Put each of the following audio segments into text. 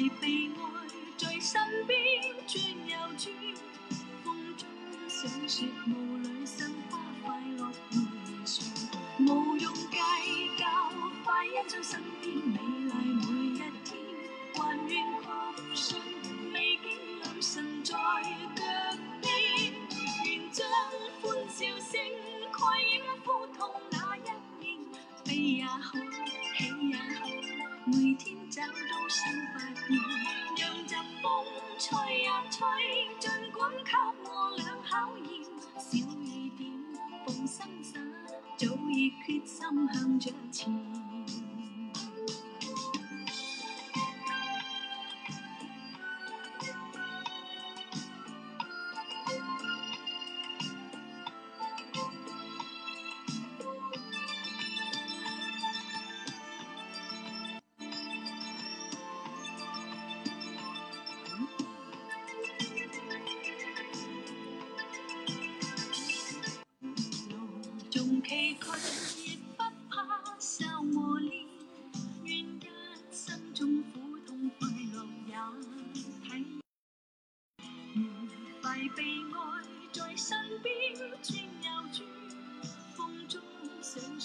my baby.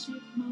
worship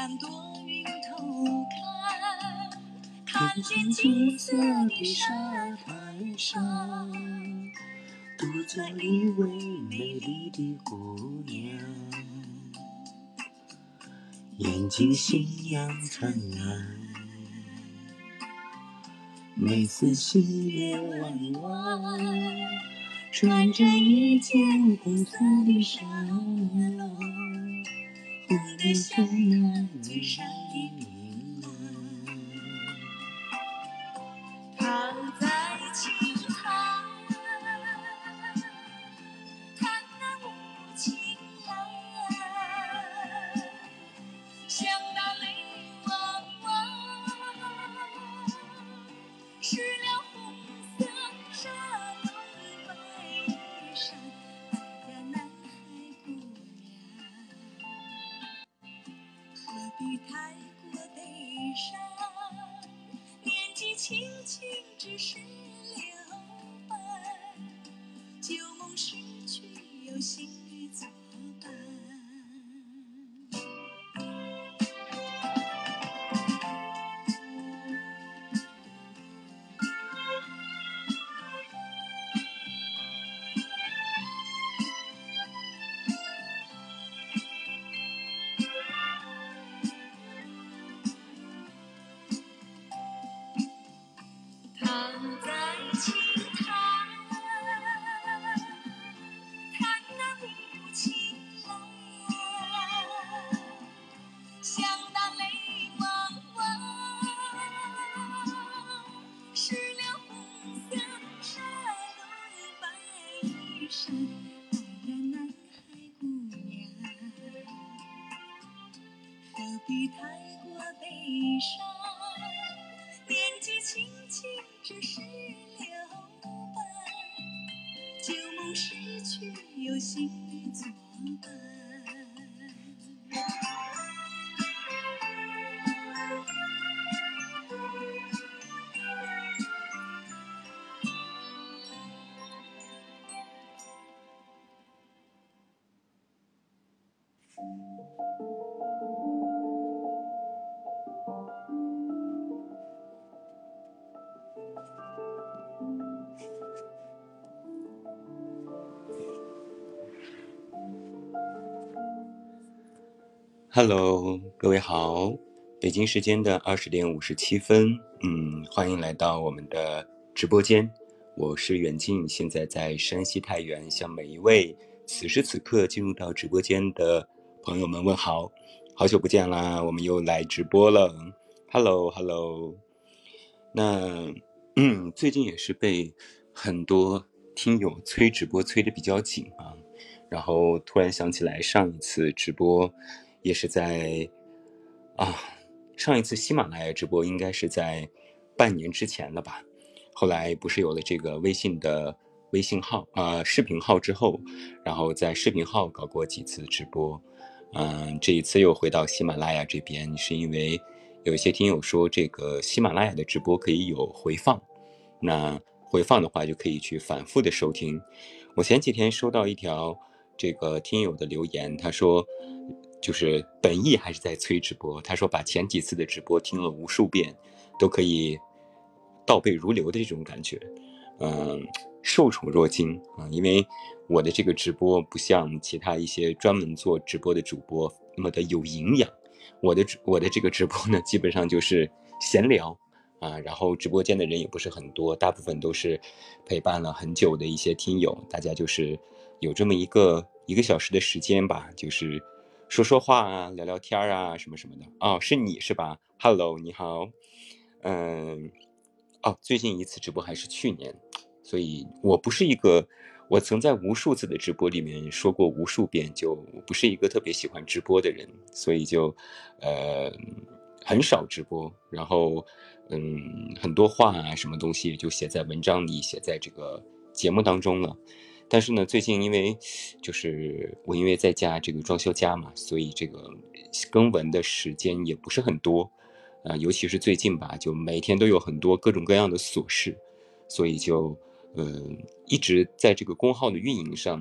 看多云透看，看见金色的沙滩上，独坐一位美丽的姑娘，眼睛星样灿烂。每次夕阳弯弯，穿着一件红色的纱帽，忽然想。Hello，各位好，北京时间的二十点五十七分，嗯，欢迎来到我们的直播间，我是远近，现在在山西太原，向每一位此时此刻进入到直播间的朋友们问好，好久不见啦，我们又来直播了，Hello，Hello，那嗯，最近也是被很多听友催直播催的比较紧啊，然后突然想起来上一次直播。也是在啊，上一次喜马拉雅直播应该是在半年之前了吧？后来不是有了这个微信的微信号啊视频号之后，然后在视频号搞过几次直播，嗯，这一次又回到喜马拉雅这边，是因为有一些听友说这个喜马拉雅的直播可以有回放，那回放的话就可以去反复的收听。我前几天收到一条这个听友的留言，他说。就是本意还是在催直播。他说把前几次的直播听了无数遍，都可以倒背如流的这种感觉，嗯，受宠若惊啊。因为我的这个直播不像其他一些专门做直播的主播那么的有营养，我的我的这个直播呢，基本上就是闲聊啊，然后直播间的人也不是很多，大部分都是陪伴了很久的一些听友，大家就是有这么一个一个小时的时间吧，就是。说说话啊，聊聊天啊，什么什么的哦，是你是吧？Hello，你好，嗯，哦，最近一次直播还是去年，所以我不是一个，我曾在无数次的直播里面说过无数遍，就我不是一个特别喜欢直播的人，所以就，呃，很少直播，然后，嗯，很多话啊，什么东西就写在文章里，写在这个节目当中了。但是呢，最近因为就是我因为在家这个装修家嘛，所以这个更文的时间也不是很多，啊，尤其是最近吧，就每天都有很多各种各样的琐事，所以就嗯一直在这个公号的运营上，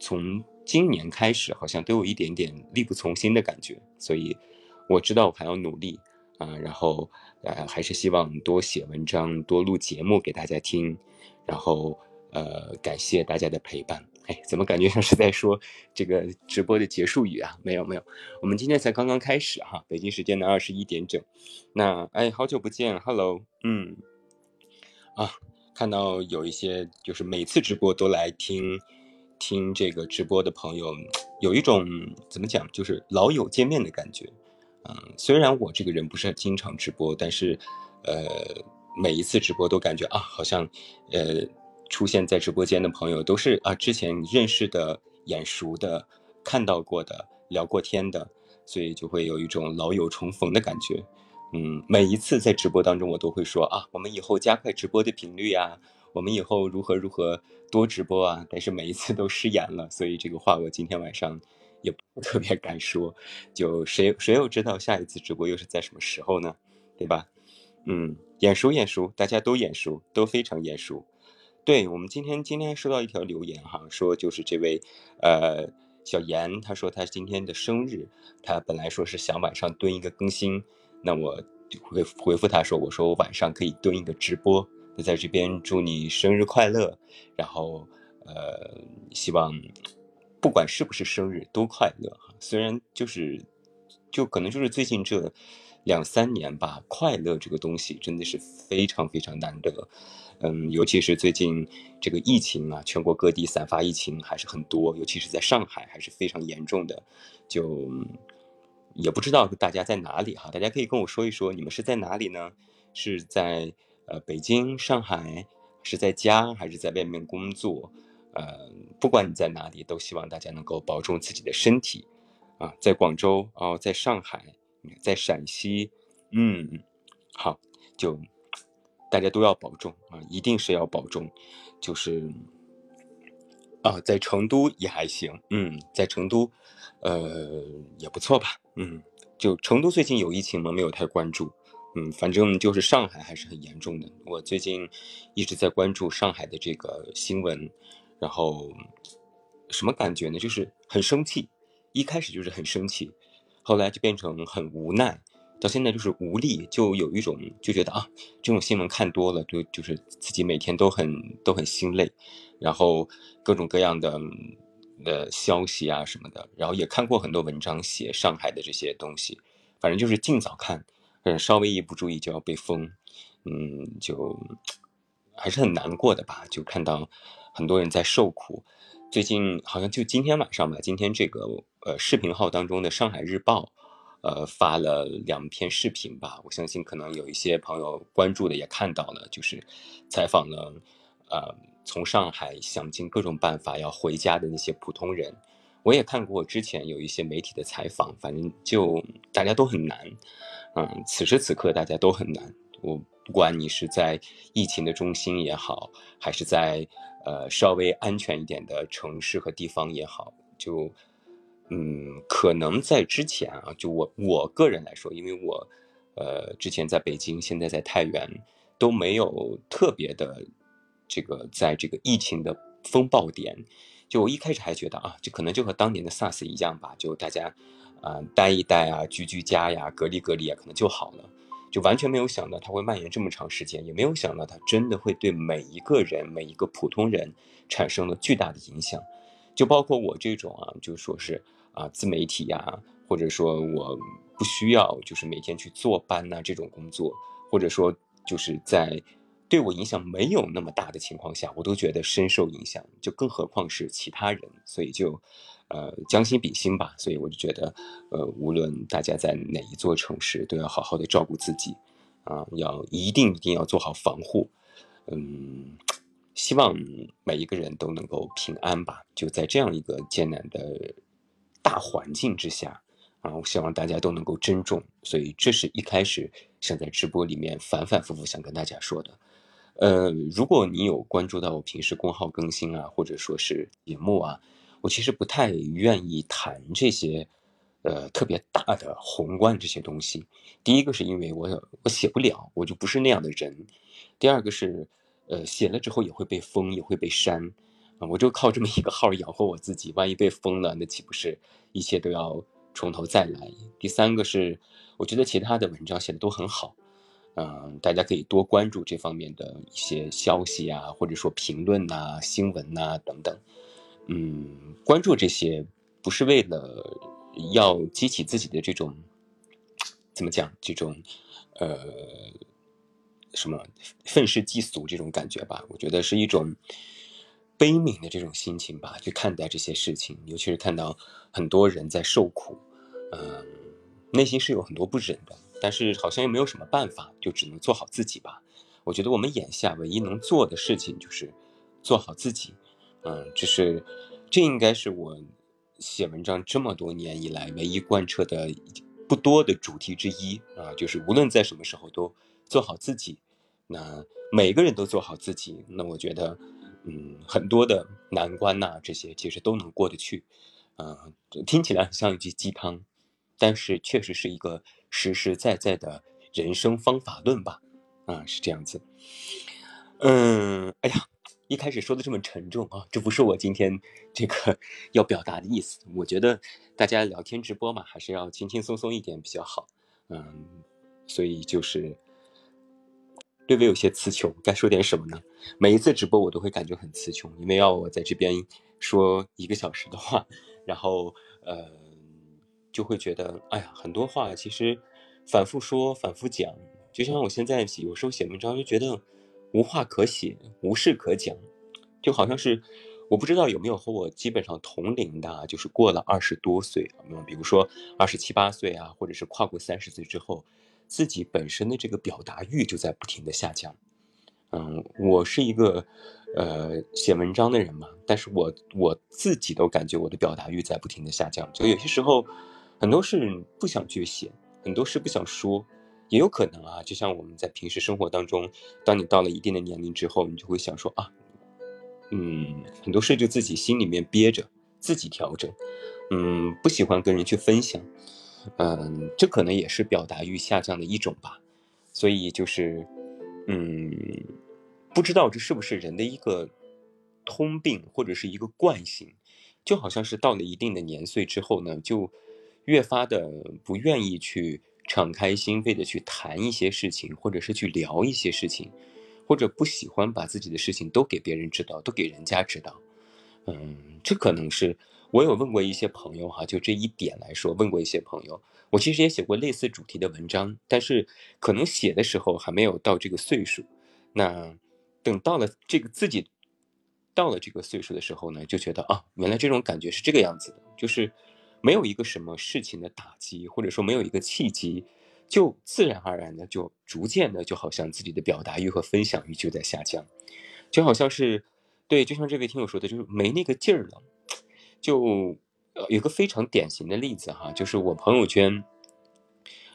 从今年开始好像都有一点点力不从心的感觉，所以我知道我还要努力啊，然后呃还是希望多写文章，多录节目给大家听，然后。呃，感谢大家的陪伴。哎，怎么感觉像是在说这个直播的结束语啊？没有没有，我们今天才刚刚开始哈，北京时间的二十一点整。那哎，好久不见，Hello，嗯，啊，看到有一些就是每次直播都来听听这个直播的朋友，有一种怎么讲，就是老友见面的感觉。嗯，虽然我这个人不是经常直播，但是呃，每一次直播都感觉啊，好像呃。出现在直播间的朋友都是啊，之前认识的、眼熟的、看到过的、聊过天的，所以就会有一种老友重逢的感觉。嗯，每一次在直播当中，我都会说啊，我们以后加快直播的频率呀，我们以后如何如何多直播啊。但是每一次都失言了，所以这个话我今天晚上也不特别敢说。就谁谁又知道下一次直播又是在什么时候呢？对吧？嗯，眼熟眼熟，大家都眼熟，都非常眼熟。对我们今天今天收到一条留言哈，说就是这位，呃，小严，他说他今天的生日，他本来说是想晚上蹲一个更新，那我回回复他说，我说我晚上可以蹲一个直播，那在这边祝你生日快乐，然后呃，希望不管是不是生日都快乐哈，虽然就是就可能就是最近这两三年吧，快乐这个东西真的是非常非常难得。嗯，尤其是最近这个疫情啊，全国各地散发疫情还是很多，尤其是在上海还是非常严重的。就也不知道大家在哪里哈，大家可以跟我说一说，你们是在哪里呢？是在呃北京、上海，是在家还是在外面工作？呃，不管你在哪里，都希望大家能够保重自己的身体啊。在广州哦，在上海，在陕西，嗯，好，就。大家都要保重啊，一定是要保重。就是啊，在成都也还行，嗯，在成都，呃，也不错吧，嗯，就成都最近有疫情吗？没有太关注，嗯，反正就是上海还是很严重的。我最近一直在关注上海的这个新闻，然后什么感觉呢？就是很生气，一开始就是很生气，后来就变成很无奈。到现在就是无力，就有一种就觉得啊，这种新闻看多了，就就是自己每天都很都很心累，然后各种各样的的消息啊什么的，然后也看过很多文章写上海的这些东西，反正就是尽早看，嗯，稍微一不注意就要被封，嗯，就还是很难过的吧，就看到很多人在受苦。最近好像就今天晚上吧，今天这个呃视频号当中的《上海日报》。呃，发了两篇视频吧，我相信可能有一些朋友关注的也看到了，就是采访了，呃，从上海想尽各种办法要回家的那些普通人。我也看过之前有一些媒体的采访，反正就大家都很难，嗯，此时此刻大家都很难。我不管你是在疫情的中心也好，还是在呃稍微安全一点的城市和地方也好，就。嗯，可能在之前啊，就我我个人来说，因为我，呃，之前在北京，现在在太原，都没有特别的这个在这个疫情的风暴点。就我一开始还觉得啊，这可能就和当年的 SARS 一样吧，就大家啊待一待啊，居居家呀，隔离隔离啊，可能就好了。就完全没有想到它会蔓延这么长时间，也没有想到它真的会对每一个人、每一个普通人产生了巨大的影响。就包括我这种啊，就说是。啊，自媒体呀，或者说我不需要就是每天去坐班呐这种工作，或者说就是在对我影响没有那么大的情况下，我都觉得深受影响，就更何况是其他人，所以就，呃，将心比心吧，所以我就觉得，呃，无论大家在哪一座城市，都要好好的照顾自己，啊，要一定一定要做好防护，嗯，希望每一个人都能够平安吧，就在这样一个艰难的。大环境之下，啊，我希望大家都能够珍重，所以这是一开始想在直播里面反反复复想跟大家说的。呃，如果你有关注到我平时公号更新啊，或者说是节目啊，我其实不太愿意谈这些，呃，特别大的宏观这些东西。第一个是因为我我写不了，我就不是那样的人。第二个是，呃，写了之后也会被封，也会被删。我就靠这么一个号养活我自己，万一被封了，那岂不是一切都要从头再来？第三个是，我觉得其他的文章写的都很好，嗯，大家可以多关注这方面的一些消息啊，或者说评论呐、新闻呐等等，嗯，关注这些不是为了要激起自己的这种怎么讲这种呃什么愤世嫉俗这种感觉吧？我觉得是一种。悲悯的这种心情吧，去看待这些事情，尤其是看到很多人在受苦，嗯，内心是有很多不忍的，但是好像又没有什么办法，就只能做好自己吧。我觉得我们眼下唯一能做的事情就是做好自己，嗯，这是这应该是我写文章这么多年以来唯一贯彻的不多的主题之一啊，就是无论在什么时候都做好自己。那每个人都做好自己，那我觉得。嗯，很多的难关呐，这些其实都能过得去，嗯，听起来像一句鸡汤，但是确实是一个实实在在的人生方法论吧，啊，是这样子。嗯，哎呀，一开始说的这么沉重啊，这不是我今天这个要表达的意思。我觉得大家聊天直播嘛，还是要轻轻松松一点比较好，嗯，所以就是。略微有些词穷，该说点什么呢？每一次直播我都会感觉很词穷，因为要我在这边说一个小时的话，然后呃，就会觉得哎呀，很多话其实反复说、反复讲，就像我现在有时候写文章就觉得无话可写、无事可讲，就好像是我不知道有没有和我基本上同龄的，就是过了二十多岁，嗯，比如说二十七八岁啊，或者是跨过三十岁之后。自己本身的这个表达欲就在不停的下降，嗯，我是一个呃写文章的人嘛，但是我我自己都感觉我的表达欲在不停的下降，就有些时候很多事不想去写，很多事不想说，也有可能啊，就像我们在平时生活当中，当你到了一定的年龄之后，你就会想说啊，嗯，很多事就自己心里面憋着，自己调整，嗯，不喜欢跟人去分享，嗯，这可能也是表达欲下降的一种吧。所以就是，嗯，不知道这是不是人的一个通病或者是一个惯性，就好像是到了一定的年岁之后呢，就越发的不愿意去敞开心扉的去谈一些事情，或者是去聊一些事情，或者不喜欢把自己的事情都给别人知道，都给人家知道。嗯，这可能是我有问过一些朋友哈，就这一点来说，问过一些朋友。我其实也写过类似主题的文章，但是可能写的时候还没有到这个岁数。那等到了这个自己到了这个岁数的时候呢，就觉得啊，原来这种感觉是这个样子的，就是没有一个什么事情的打击，或者说没有一个契机，就自然而然的就逐渐的就好像自己的表达欲和分享欲就在下降，就好像是对，就像这位听友说的，就是没那个劲儿了，就。呃，有个非常典型的例子哈，就是我朋友圈，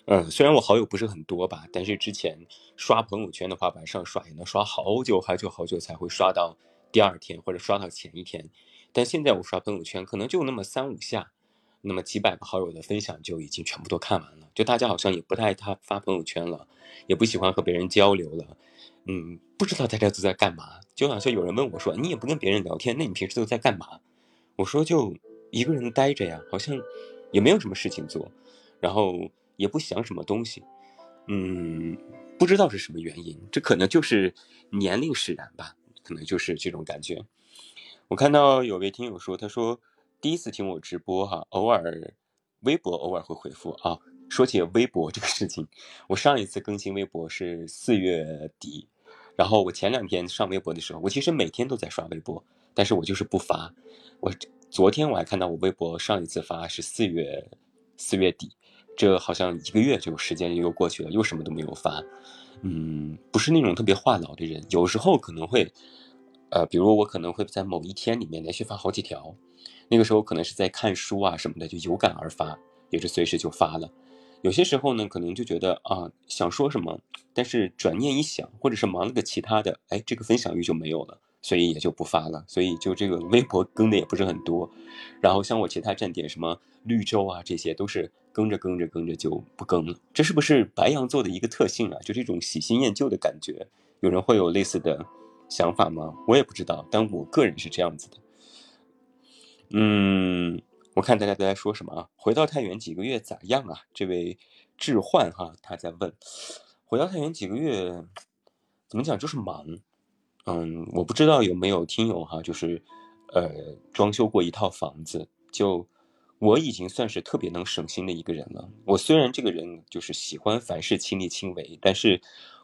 嗯，虽然我好友不是很多吧，但是之前刷朋友圈的话，晚上刷也能刷好久好久好久才会刷到第二天或者刷到前一天，但现在我刷朋友圈可能就那么三五下，那么几百个好友的分享就已经全部都看完了，就大家好像也不太他发朋友圈了，也不喜欢和别人交流了，嗯，不知道大家都在干嘛，就好像有人问我说，你也不跟别人聊天，那你平时都在干嘛？我说就。一个人待着呀，好像也没有什么事情做，然后也不想什么东西，嗯，不知道是什么原因，这可能就是年龄使然吧，可能就是这种感觉。我看到有位听友说，他说第一次听我直播哈，偶尔微博偶尔会回复啊。说起微博这个事情，我上一次更新微博是四月底，然后我前两天上微博的时候，我其实每天都在刷微博，但是我就是不发，我。昨天我还看到我微博上一次发是四月四月底，这好像一个月就时间又过去了，又什么都没有发。嗯，不是那种特别话痨的人，有时候可能会，呃，比如我可能会在某一天里面连续发好几条，那个时候可能是在看书啊什么的，就有感而发，也是随时就发了。有些时候呢，可能就觉得啊想说什么，但是转念一想，或者是忙了个其他的，哎，这个分享欲就没有了。所以也就不发了，所以就这个微博更的也不是很多，然后像我其他站点什么绿洲啊，这些都是更着更着更着就不更了。这是不是白羊座的一个特性啊？就这种喜新厌旧的感觉，有人会有类似的想法吗？我也不知道，但我个人是这样子的。嗯，我看大家都在说什么啊？回到太原几个月咋样啊？这位置换哈他在问，回到太原几个月，怎么讲就是忙。嗯，我不知道有没有听友哈，就是，呃，装修过一套房子。就我已经算是特别能省心的一个人了。我虽然这个人就是喜欢凡事亲力亲为，但是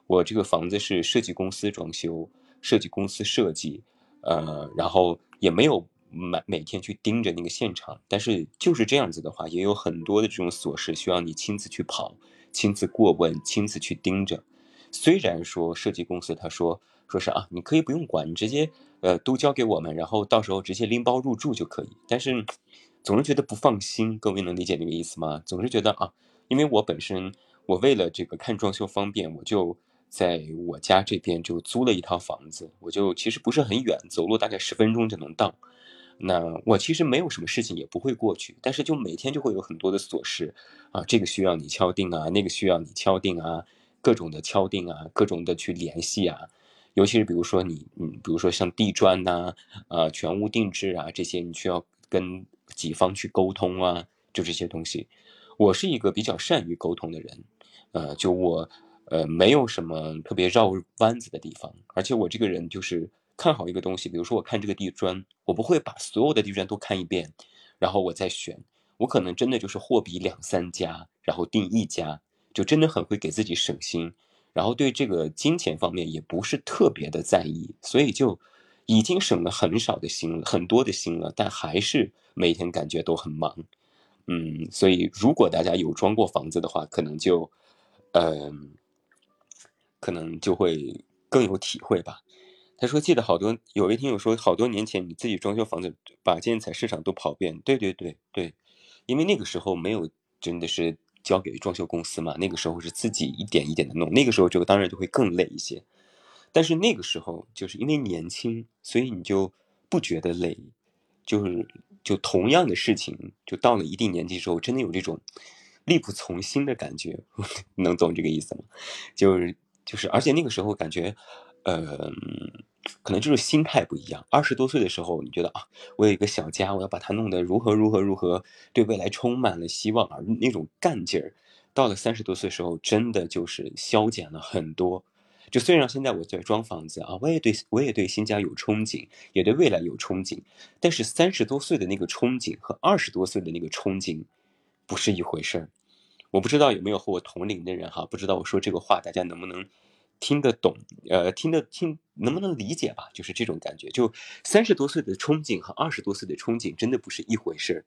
我这个房子是设计公司装修，设计公司设计，呃，然后也没有每每天去盯着那个现场。但是就是这样子的话，也有很多的这种琐事需要你亲自去跑，亲自过问，亲自去盯着。虽然说设计公司他说。说是啊，你可以不用管，你直接呃都交给我们，然后到时候直接拎包入住就可以。但是总是觉得不放心，各位能理解那个意思吗？总是觉得啊，因为我本身我为了这个看装修方便，我就在我家这边就租了一套房子，我就其实不是很远，走路大概十分钟就能到。那我其实没有什么事情也不会过去，但是就每天就会有很多的琐事啊，这个需要你敲定啊，那个需要你敲定啊，各种的敲定啊，各种的去联系啊。尤其是比如说你，嗯，比如说像地砖呐，啊，全屋定制啊，这些你需要跟几方去沟通啊，就这些东西。我是一个比较善于沟通的人，呃，就我，呃，没有什么特别绕弯子的地方。而且我这个人就是看好一个东西，比如说我看这个地砖，我不会把所有的地砖都看一遍，然后我再选。我可能真的就是货比两三家，然后定一家，就真的很会给自己省心。然后对这个金钱方面也不是特别的在意，所以就已经省了很少的心了，很多的心了，但还是每天感觉都很忙。嗯，所以如果大家有装过房子的话，可能就，嗯，可能就会更有体会吧。他说记得好多，有位听友说好多年前你自己装修房子，把建材市场都跑遍。对对对对，因为那个时候没有真的是。交给装修公司嘛，那个时候是自己一点一点的弄，那个时候就当然就会更累一些。但是那个时候就是因为年轻，所以你就不觉得累，就是就同样的事情，就到了一定年纪之后，真的有这种力不从心的感觉，能懂这个意思吗？就是就是，而且那个时候感觉，呃。可能就是心态不一样。二十多岁的时候，你觉得啊，我有一个小家，我要把它弄得如何如何如何，对未来充满了希望啊，那种干劲儿。到了三十多岁时候，真的就是消减了很多。就虽然现在我在装房子啊，我也对我也对新家有憧憬，也对未来有憧憬，但是三十多岁的那个憧憬和二十多岁的那个憧憬不是一回事儿。我不知道有没有和我同龄的人哈，不知道我说这个话大家能不能。听得懂，呃，听得听能不能理解吧？就是这种感觉。就三十多岁的憧憬和二十多岁的憧憬真的不是一回事儿。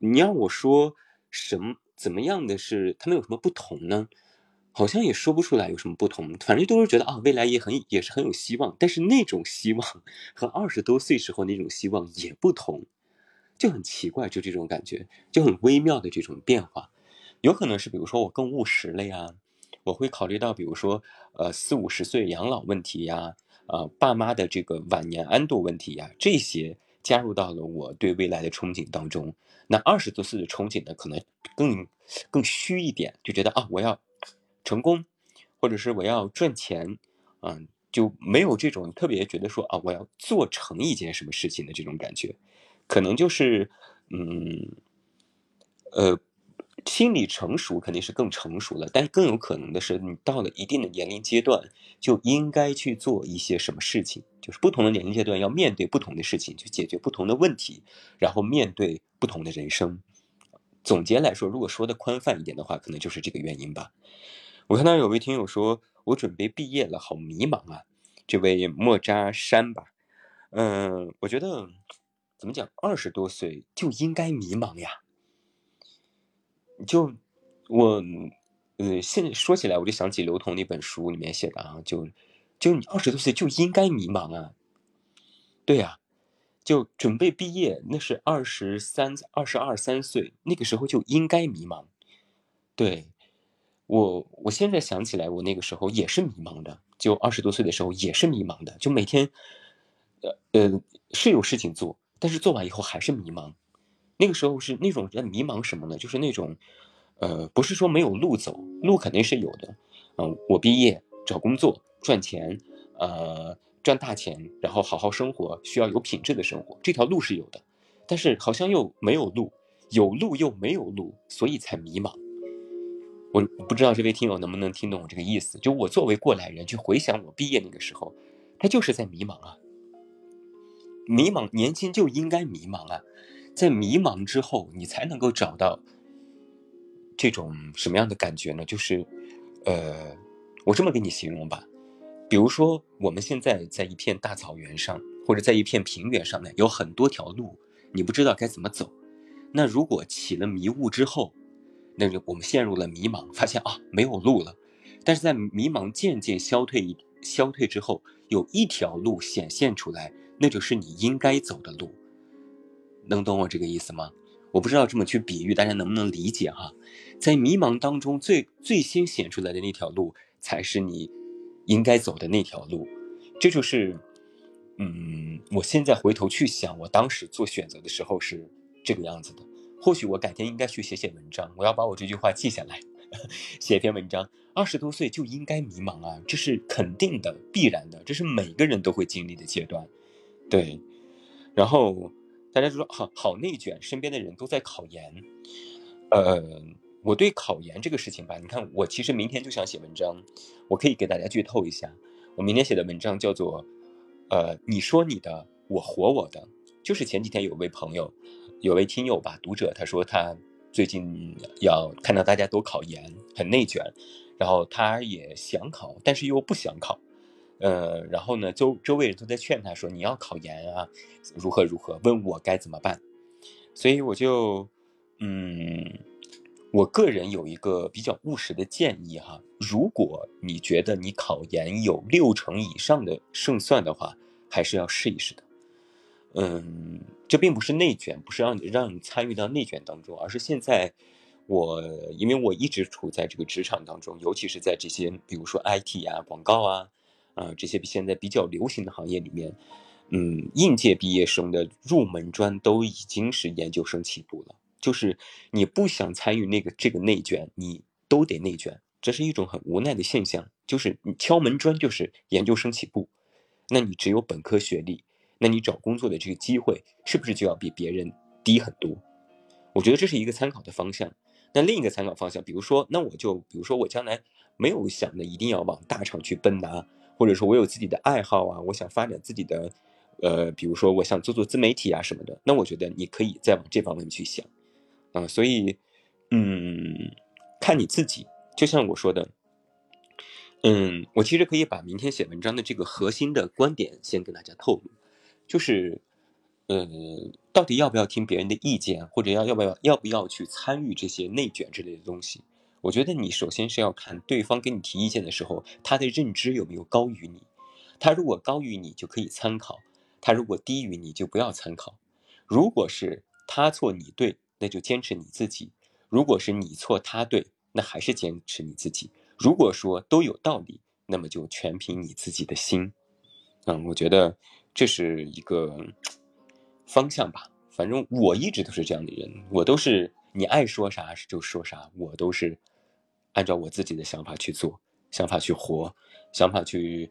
你让我说什么怎么样的是他们有什么不同呢？好像也说不出来有什么不同。反正都是觉得啊，未来也很也是很有希望。但是那种希望和二十多岁时候那种希望也不同，就很奇怪，就这种感觉，就很微妙的这种变化。有可能是比如说我更务实了呀。我会考虑到，比如说，呃，四五十岁养老问题呀，呃，爸妈的这个晚年安度问题呀，这些加入到了我对未来的憧憬当中。那二十多岁的憧憬呢，可能更更虚一点，就觉得啊，我要成功，或者是我要赚钱，嗯，就没有这种特别觉得说啊，我要做成一件什么事情的这种感觉，可能就是，嗯，呃。心理成熟肯定是更成熟了，但更有可能的是，你到了一定的年龄阶段，就应该去做一些什么事情。就是不同的年龄阶段要面对不同的事情，去解决不同的问题，然后面对不同的人生。总结来说，如果说的宽泛一点的话，可能就是这个原因吧。我看到有位听友说，我准备毕业了，好迷茫啊。这位莫扎山吧，嗯，我觉得怎么讲，二十多岁就应该迷茫呀。就我，呃，现在说起来，我就想起刘同那本书里面写的啊，就就你二十多岁就应该迷茫啊，对呀，就准备毕业，那是二十三、二十二三岁，那个时候就应该迷茫。对我，我现在想起来，我那个时候也是迷茫的，就二十多岁的时候也是迷茫的，就每天，呃呃，是有事情做，但是做完以后还是迷茫。那个时候是那种在迷茫什么呢？就是那种，呃，不是说没有路走，路肯定是有的。嗯，我毕业找工作赚钱，呃，赚大钱，然后好好生活，需要有品质的生活，这条路是有的。但是好像又没有路，有路又没有路，所以才迷茫。我不知道这位听友能不能听懂我这个意思？就我作为过来人去回想我毕业那个时候，他就是在迷茫啊，迷茫，年轻就应该迷茫啊。在迷茫之后，你才能够找到这种什么样的感觉呢？就是，呃，我这么给你形容吧，比如说我们现在在一片大草原上，或者在一片平原上面，有很多条路，你不知道该怎么走。那如果起了迷雾之后，那就我们陷入了迷茫，发现啊没有路了。但是在迷茫渐渐消退消退之后，有一条路显现出来，那就是你应该走的路。能懂我这个意思吗？我不知道这么去比喻，大家能不能理解哈？在迷茫当中，最最先显出来的那条路，才是你应该走的那条路。这就是，嗯，我现在回头去想，我当时做选择的时候是这个样子的。或许我改天应该去写写文章，我要把我这句话记下来，写一篇文章。二十多岁就应该迷茫啊，这是肯定的、必然的，这是每个人都会经历的阶段。对，然后。大家就说好好内卷，身边的人都在考研。呃，我对考研这个事情吧，你看我其实明天就想写文章，我可以给大家剧透一下，我明天写的文章叫做“呃，你说你的，我活我的”。就是前几天有位朋友，有位听友吧，读者，他说他最近要看到大家都考研，很内卷，然后他也想考，但是又不想考。呃，然后呢，周周围人都在劝他说：“你要考研啊，如何如何？”问我该怎么办，所以我就，嗯，我个人有一个比较务实的建议哈，如果你觉得你考研有六成以上的胜算的话，还是要试一试的。嗯，这并不是内卷，不是让你让你参与到内卷当中，而是现在我因为我一直处在这个职场当中，尤其是在这些比如说 IT 啊、广告啊。啊，这些现在比较流行的行业里面，嗯，应届毕业生的入门砖都已经是研究生起步了。就是你不想参与那个这个内卷，你都得内卷，这是一种很无奈的现象。就是你敲门砖就是研究生起步，那你只有本科学历，那你找工作的这个机会是不是就要比别人低很多？我觉得这是一个参考的方向。那另一个参考方向，比如说，那我就比如说我将来没有想的一定要往大厂去奔呐，或者说我有自己的爱好啊，我想发展自己的，呃，比如说我想做做自媒体啊什么的，那我觉得你可以再往这方面去想。啊，所以，嗯，看你自己。就像我说的，嗯，我其实可以把明天写文章的这个核心的观点先跟大家透露，就是，呃，到底要不要听别人的意见，或者要要不要要不要去参与这些内卷之类的东西？我觉得你首先是要看对方给你提意见的时候，他的认知有没有高于你。他如果高于你，就可以参考；他如果低于你，就不要参考。如果是他错你对。那就坚持你自己。如果是你错他对，那还是坚持你自己。如果说都有道理，那么就全凭你自己的心。嗯，我觉得这是一个方向吧。反正我一直都是这样的人，我都是你爱说啥就说啥，我都是按照我自己的想法去做，想法去活，想法去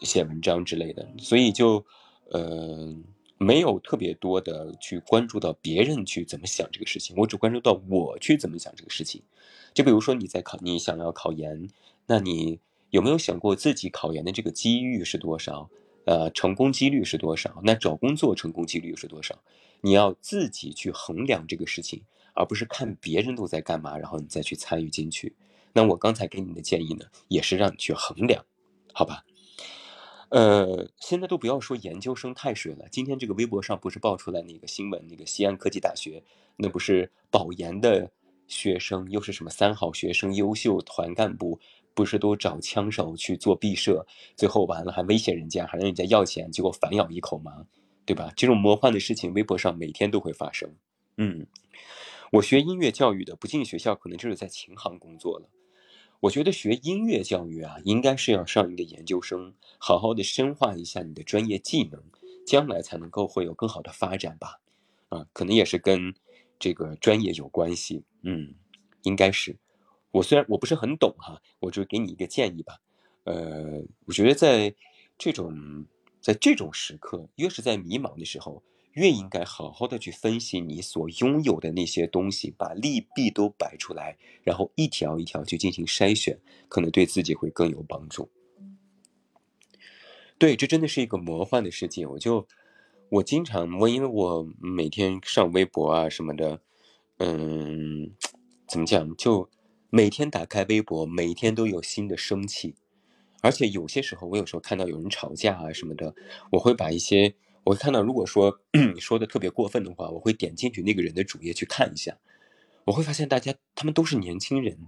写文章之类的。所以就，呃。没有特别多的去关注到别人去怎么想这个事情，我只关注到我去怎么想这个事情。就比如说你在考，你想要考研，那你有没有想过自己考研的这个机遇是多少？呃，成功几率是多少？那找工作成功几率是多少？你要自己去衡量这个事情，而不是看别人都在干嘛，然后你再去参与进去。那我刚才给你的建议呢，也是让你去衡量，好吧？呃，现在都不要说研究生太水了。今天这个微博上不是爆出来那个新闻，那个西安科技大学，那不是保研的学生，又是什么三好学生、优秀团干部，不是都找枪手去做毕设，最后完了还威胁人家，还让人家要钱，结果反咬一口吗？对吧？这种魔幻的事情，微博上每天都会发生。嗯，我学音乐教育的，不进学校，可能就是在琴行工作了。我觉得学音乐教育啊，应该是要上一个研究生，好好的深化一下你的专业技能，将来才能够会有更好的发展吧。啊，可能也是跟这个专业有关系。嗯，应该是。我虽然我不是很懂哈，我就给你一个建议吧。呃，我觉得在这种在这种时刻，越是在迷茫的时候。越应该好好的去分析你所拥有的那些东西，把利弊都摆出来，然后一条一条去进行筛选，可能对自己会更有帮助。对，这真的是一个魔幻的世界。我就我经常我因为我每天上微博啊什么的，嗯，怎么讲？就每天打开微博，每天都有新的生气，而且有些时候我有时候看到有人吵架啊什么的，我会把一些。我会看到，如果说 你说的特别过分的话，我会点进去那个人的主页去看一下。我会发现大家他们都是年轻人，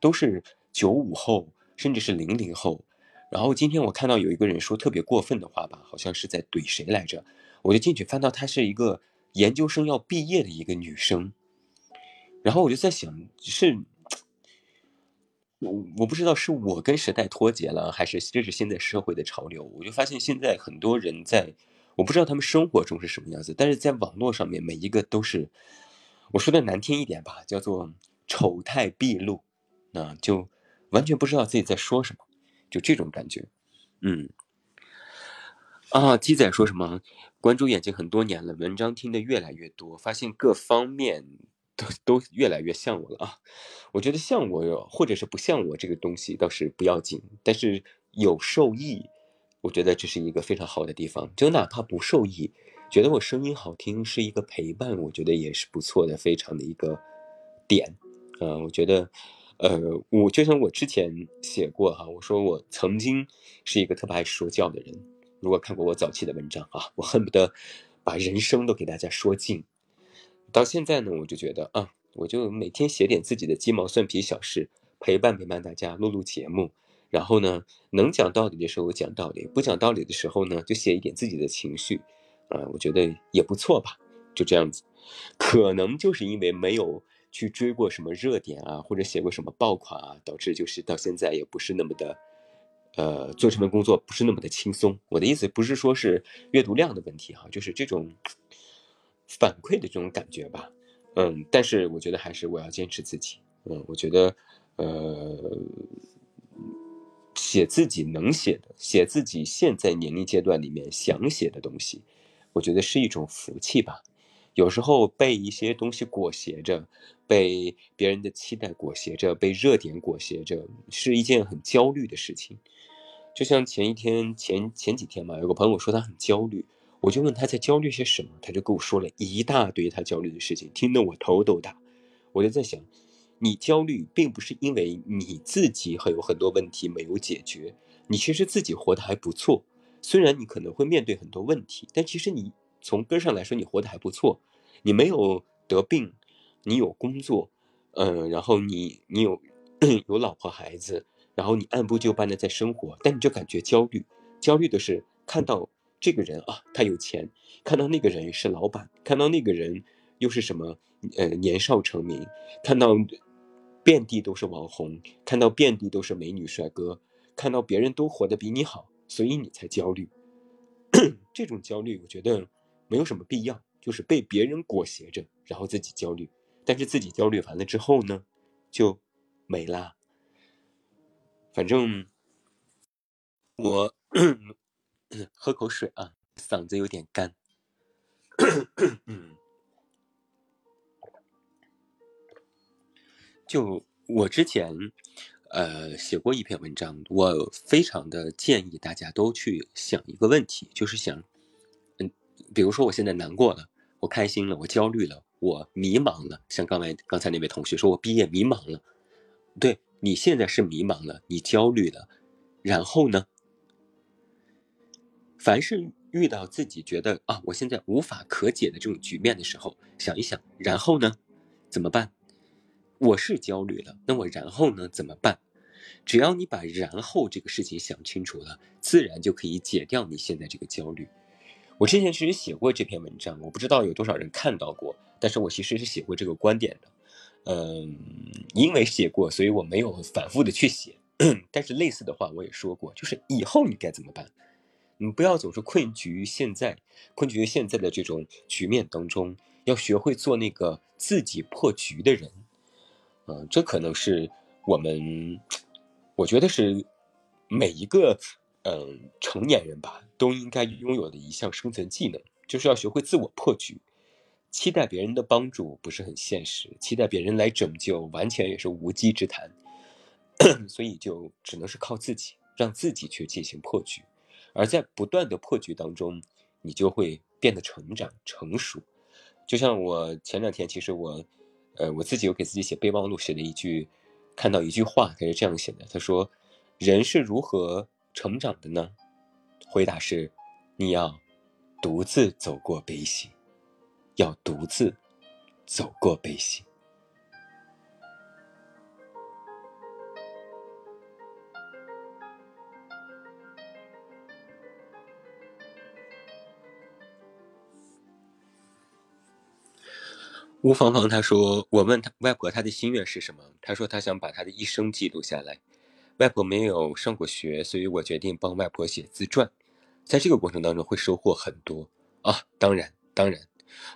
都是九五后，甚至是零零后。然后今天我看到有一个人说特别过分的话吧，好像是在怼谁来着？我就进去翻到她是一个研究生要毕业的一个女生。然后我就在想，是，我我不知道是我跟时代脱节了，还是这是现在社会的潮流。我就发现现在很多人在。我不知道他们生活中是什么样子，但是在网络上面，每一个都是，我说的难听一点吧，叫做丑态毕露，那就完全不知道自己在说什么，就这种感觉，嗯，啊，鸡仔说什么？关注眼睛很多年了，文章听得越来越多，发现各方面都都越来越像我了啊！我觉得像我或者是不像我这个东西倒是不要紧，但是有受益。我觉得这是一个非常好的地方，就哪怕不受益，觉得我声音好听是一个陪伴，我觉得也是不错的，非常的一个点。嗯，我觉得，呃，我就像我之前写过哈，我说我曾经是一个特别爱说教的人。如果看过我早期的文章啊，我恨不得把人生都给大家说尽。到现在呢，我就觉得啊，我就每天写点自己的鸡毛蒜皮小事，陪伴陪伴大家，录录节目。然后呢，能讲道理的时候讲道理，不讲道理的时候呢，就写一点自己的情绪，啊，我觉得也不错吧，就这样子。可能就是因为没有去追过什么热点啊，或者写过什么爆款啊，导致就是到现在也不是那么的，呃，做这份工作不是那么的轻松。我的意思不是说是阅读量的问题哈，就是这种反馈的这种感觉吧。嗯，但是我觉得还是我要坚持自己。嗯，我觉得，呃，写自己能写的，写自己现在年龄阶段里面想写的东西，我觉得是一种福气吧。有时候被一些东西裹挟着，被别人的期待裹挟着，被热点裹挟着，是一件很焦虑的事情。就像前一天、前前几天嘛，有个朋友说他很焦虑，我就问他在焦虑些什么，他就跟我说了一大堆他焦虑的事情，听得我头都大。我就在想，你焦虑并不是因为你自己还有很多问题没有解决，你其实自己活得还不错。虽然你可能会面对很多问题，但其实你。从根上来说，你活得还不错，你没有得病，你有工作，嗯，然后你你有 有老婆孩子，然后你按部就班的在生活，但你就感觉焦虑，焦虑的是看到这个人啊，他有钱，看到那个人是老板，看到那个人又是什么，呃，年少成名，看到遍地都是网红，看到遍地都是美女帅哥，看到别人都活得比你好，所以你才焦虑，这种焦虑，我觉得。没有什么必要，就是被别人裹挟着，然后自己焦虑，但是自己焦虑完了之后呢，就没啦。反正我 喝口水啊，嗓子有点干。就我之前呃写过一篇文章，我非常的建议大家都去想一个问题，就是想。嗯比如说，我现在难过了，我开心了，我焦虑了，我迷茫了。像刚才刚才那位同学说，我毕业迷茫了。对你现在是迷茫了，你焦虑了，然后呢？凡是遇到自己觉得啊，我现在无法可解的这种局面的时候，想一想，然后呢？怎么办？我是焦虑了，那我然后呢？怎么办？只要你把然后这个事情想清楚了，自然就可以解掉你现在这个焦虑。我之前其实写过这篇文章，我不知道有多少人看到过，但是我其实是写过这个观点的。嗯，因为写过，所以我没有反复的去写。但是类似的话我也说过，就是以后你该怎么办？你不要总是困局于现在，困局于现在的这种局面当中，要学会做那个自己破局的人。嗯，这可能是我们，我觉得是每一个。嗯，成年人吧，都应该拥有的一项生存技能，就是要学会自我破局。期待别人的帮助不是很现实，期待别人来拯救，完全也是无稽之谈。所以就只能是靠自己，让自己去进行破局。而在不断的破局当中，你就会变得成长成熟。就像我前两天，其实我，呃，我自己有给自己写备忘录，写了一句，看到一句话，他是这样写的：他说，人是如何。成长的呢？回答是：你要独自走过悲喜，要独自走过悲喜。吴芳芳她说：“我问她外婆她的心愿是什么？她说她想把她的一生记录下来。”外婆没有上过学，所以我决定帮外婆写自传。在这个过程当中会收获很多啊！当然，当然，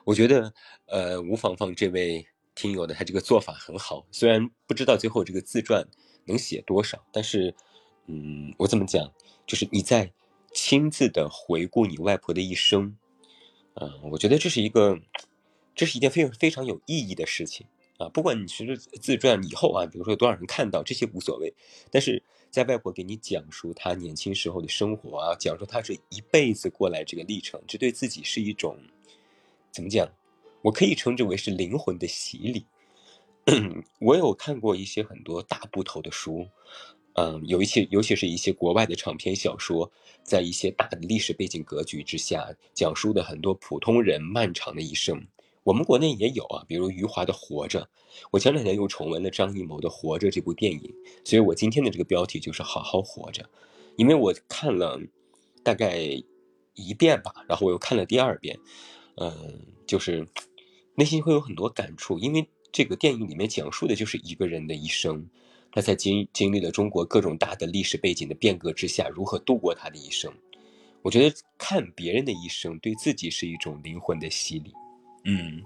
我觉得，呃，吴芳芳这位听友的他这个做法很好。虽然不知道最后这个自传能写多少，但是，嗯，我怎么讲，就是你在亲自的回顾你外婆的一生，嗯，我觉得这是一个，这是一件非常非常有意义的事情。啊，不管你其实自传以后啊，比如说有多少人看到这些无所谓，但是在外婆给你讲述她年轻时候的生活啊，讲述她这一辈子过来这个历程，这对自己是一种怎么讲？我可以称之为是灵魂的洗礼。我有看过一些很多大部头的书，嗯，有一些尤其是一些国外的长篇小说，在一些大的历史背景格局之下，讲述的很多普通人漫长的一生。我们国内也有啊，比如余华的《活着》，我前两天又重温了张艺谋的《活着》这部电影，所以我今天的这个标题就是“好好活着”，因为我看了大概一遍吧，然后我又看了第二遍，嗯，就是内心会有很多感触，因为这个电影里面讲述的就是一个人的一生，他在经经历了中国各种大的历史背景的变革之下，如何度过他的一生？我觉得看别人的一生，对自己是一种灵魂的洗礼。嗯，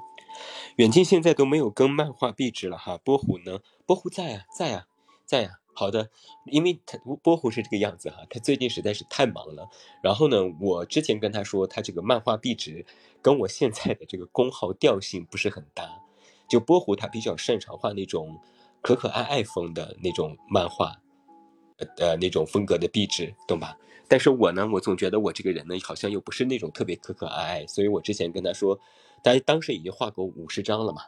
远近现在都没有更漫画壁纸了哈。波虎呢？波虎在啊，在啊，在啊。好的，因为他波虎是这个样子哈，他最近实在是太忙了。然后呢，我之前跟他说，他这个漫画壁纸跟我现在的这个工号调性不是很搭。就波虎他比较擅长画那种可可爱爱风的那种漫画，呃，那种风格的壁纸，懂吧？但是我呢，我总觉得我这个人呢，好像又不是那种特别可可爱爱，所以我之前跟他说，他当时已经画过五十张了嘛，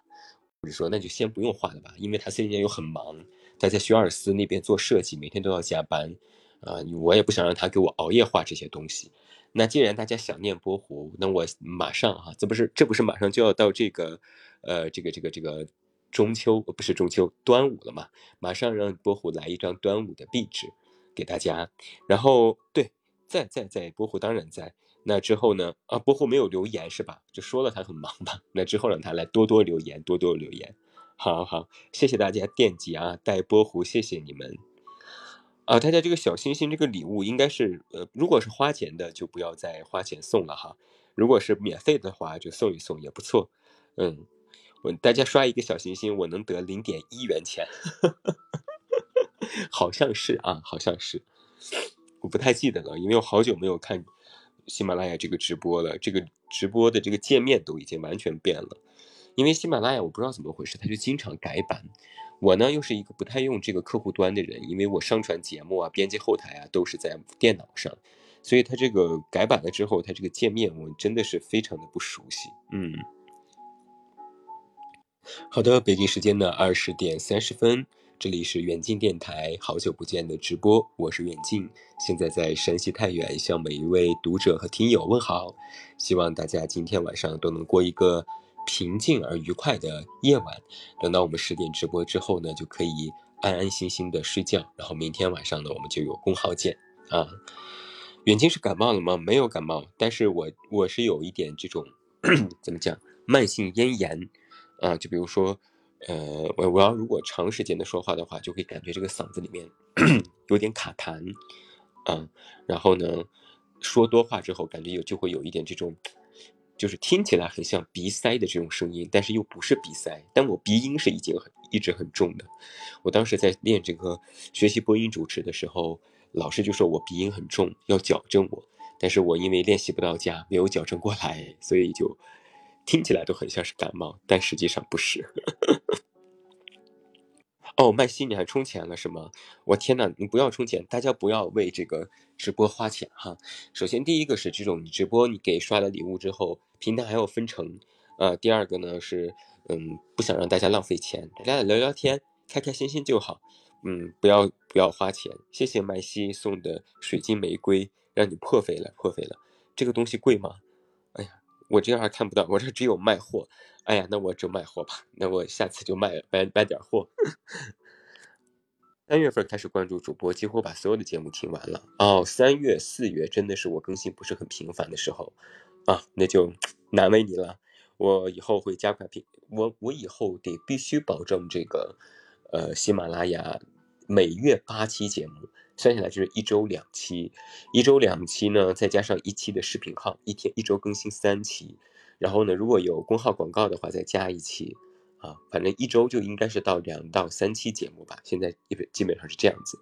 我就说那就先不用画了吧，因为他最近又很忙。他在学而思那边做设计，每天都要加班，啊，我也不想让他给我熬夜画这些东西。那既然大家想念波湖，那我马上哈，这不是这不是马上就要到这个，呃，这个这个这个中秋不是中秋端午了嘛？马上让波湖来一张端午的壁纸给大家。然后对，在在在波湖当然在。那之后呢？啊，波湖没有留言是吧？就说了他很忙吧。那之后让他来多多留言，多多留言。好好，谢谢大家惦记啊，带波湖，谢谢你们啊！大家这个小星星这个礼物应该是呃，如果是花钱的就不要再花钱送了哈，如果是免费的话就送一送也不错。嗯，我大家刷一个小星星，我能得零点一元钱，好像是啊，好像是，我不太记得了，因为我好久没有看喜马拉雅这个直播了，这个直播的这个界面都已经完全变了。因为喜马拉雅我不知道怎么回事，它就经常改版。我呢又是一个不太用这个客户端的人，因为我上传节目啊、编辑后台啊都是在电脑上，所以它这个改版了之后，它这个界面我真的是非常的不熟悉。嗯，好的，北京时间的二十点三十分，这里是远近电台，好久不见的直播，我是远近，现在在山西太原向每一位读者和听友问好，希望大家今天晚上都能过一个。平静而愉快的夜晚，等到我们十点直播之后呢，就可以安安心心的睡觉。然后明天晚上呢，我们就有公号见啊。远近是感冒了吗？没有感冒，但是我我是有一点这种 怎么讲，慢性咽炎啊。就比如说，呃，我我要如果长时间的说话的话，就会感觉这个嗓子里面 有点卡痰啊。然后呢，说多话之后，感觉有就会有一点这种。就是听起来很像鼻塞的这种声音，但是又不是鼻塞，但我鼻音是已经很一直很重的。我当时在练这个学习播音主持的时候，老师就说我鼻音很重，要矫正我。但是我因为练习不到家，没有矫正过来，所以就听起来都很像是感冒，但实际上不是。哦，麦西，你还充钱了是吗？我天呐，你不要充钱，大家不要为这个直播花钱哈。首先，第一个是这种你直播你给刷了礼物之后，平台还要分成。呃，第二个呢是，嗯，不想让大家浪费钱，大家聊聊天，开开心心就好。嗯，不要不要花钱。谢谢麦西送的水晶玫瑰，让你破费了，破费了。这个东西贵吗？我这还看不到，我这只有卖货。哎呀，那我就卖货吧。那我下次就卖卖卖点货。三月份开始关注主播，几乎把所有的节目听完了。哦，三月、四月真的是我更新不是很频繁的时候啊，那就难为你了。我以后会加快频，我我以后得必须保证这个，呃，喜马拉雅每月八期节目，算下来就是一周两期，一周两期呢，再加上一期的视频号，一天一周更新三期。然后呢，如果有公号广告的话，再加一期，啊，反正一周就应该是到两到三期节目吧。现在基本基本上是这样子。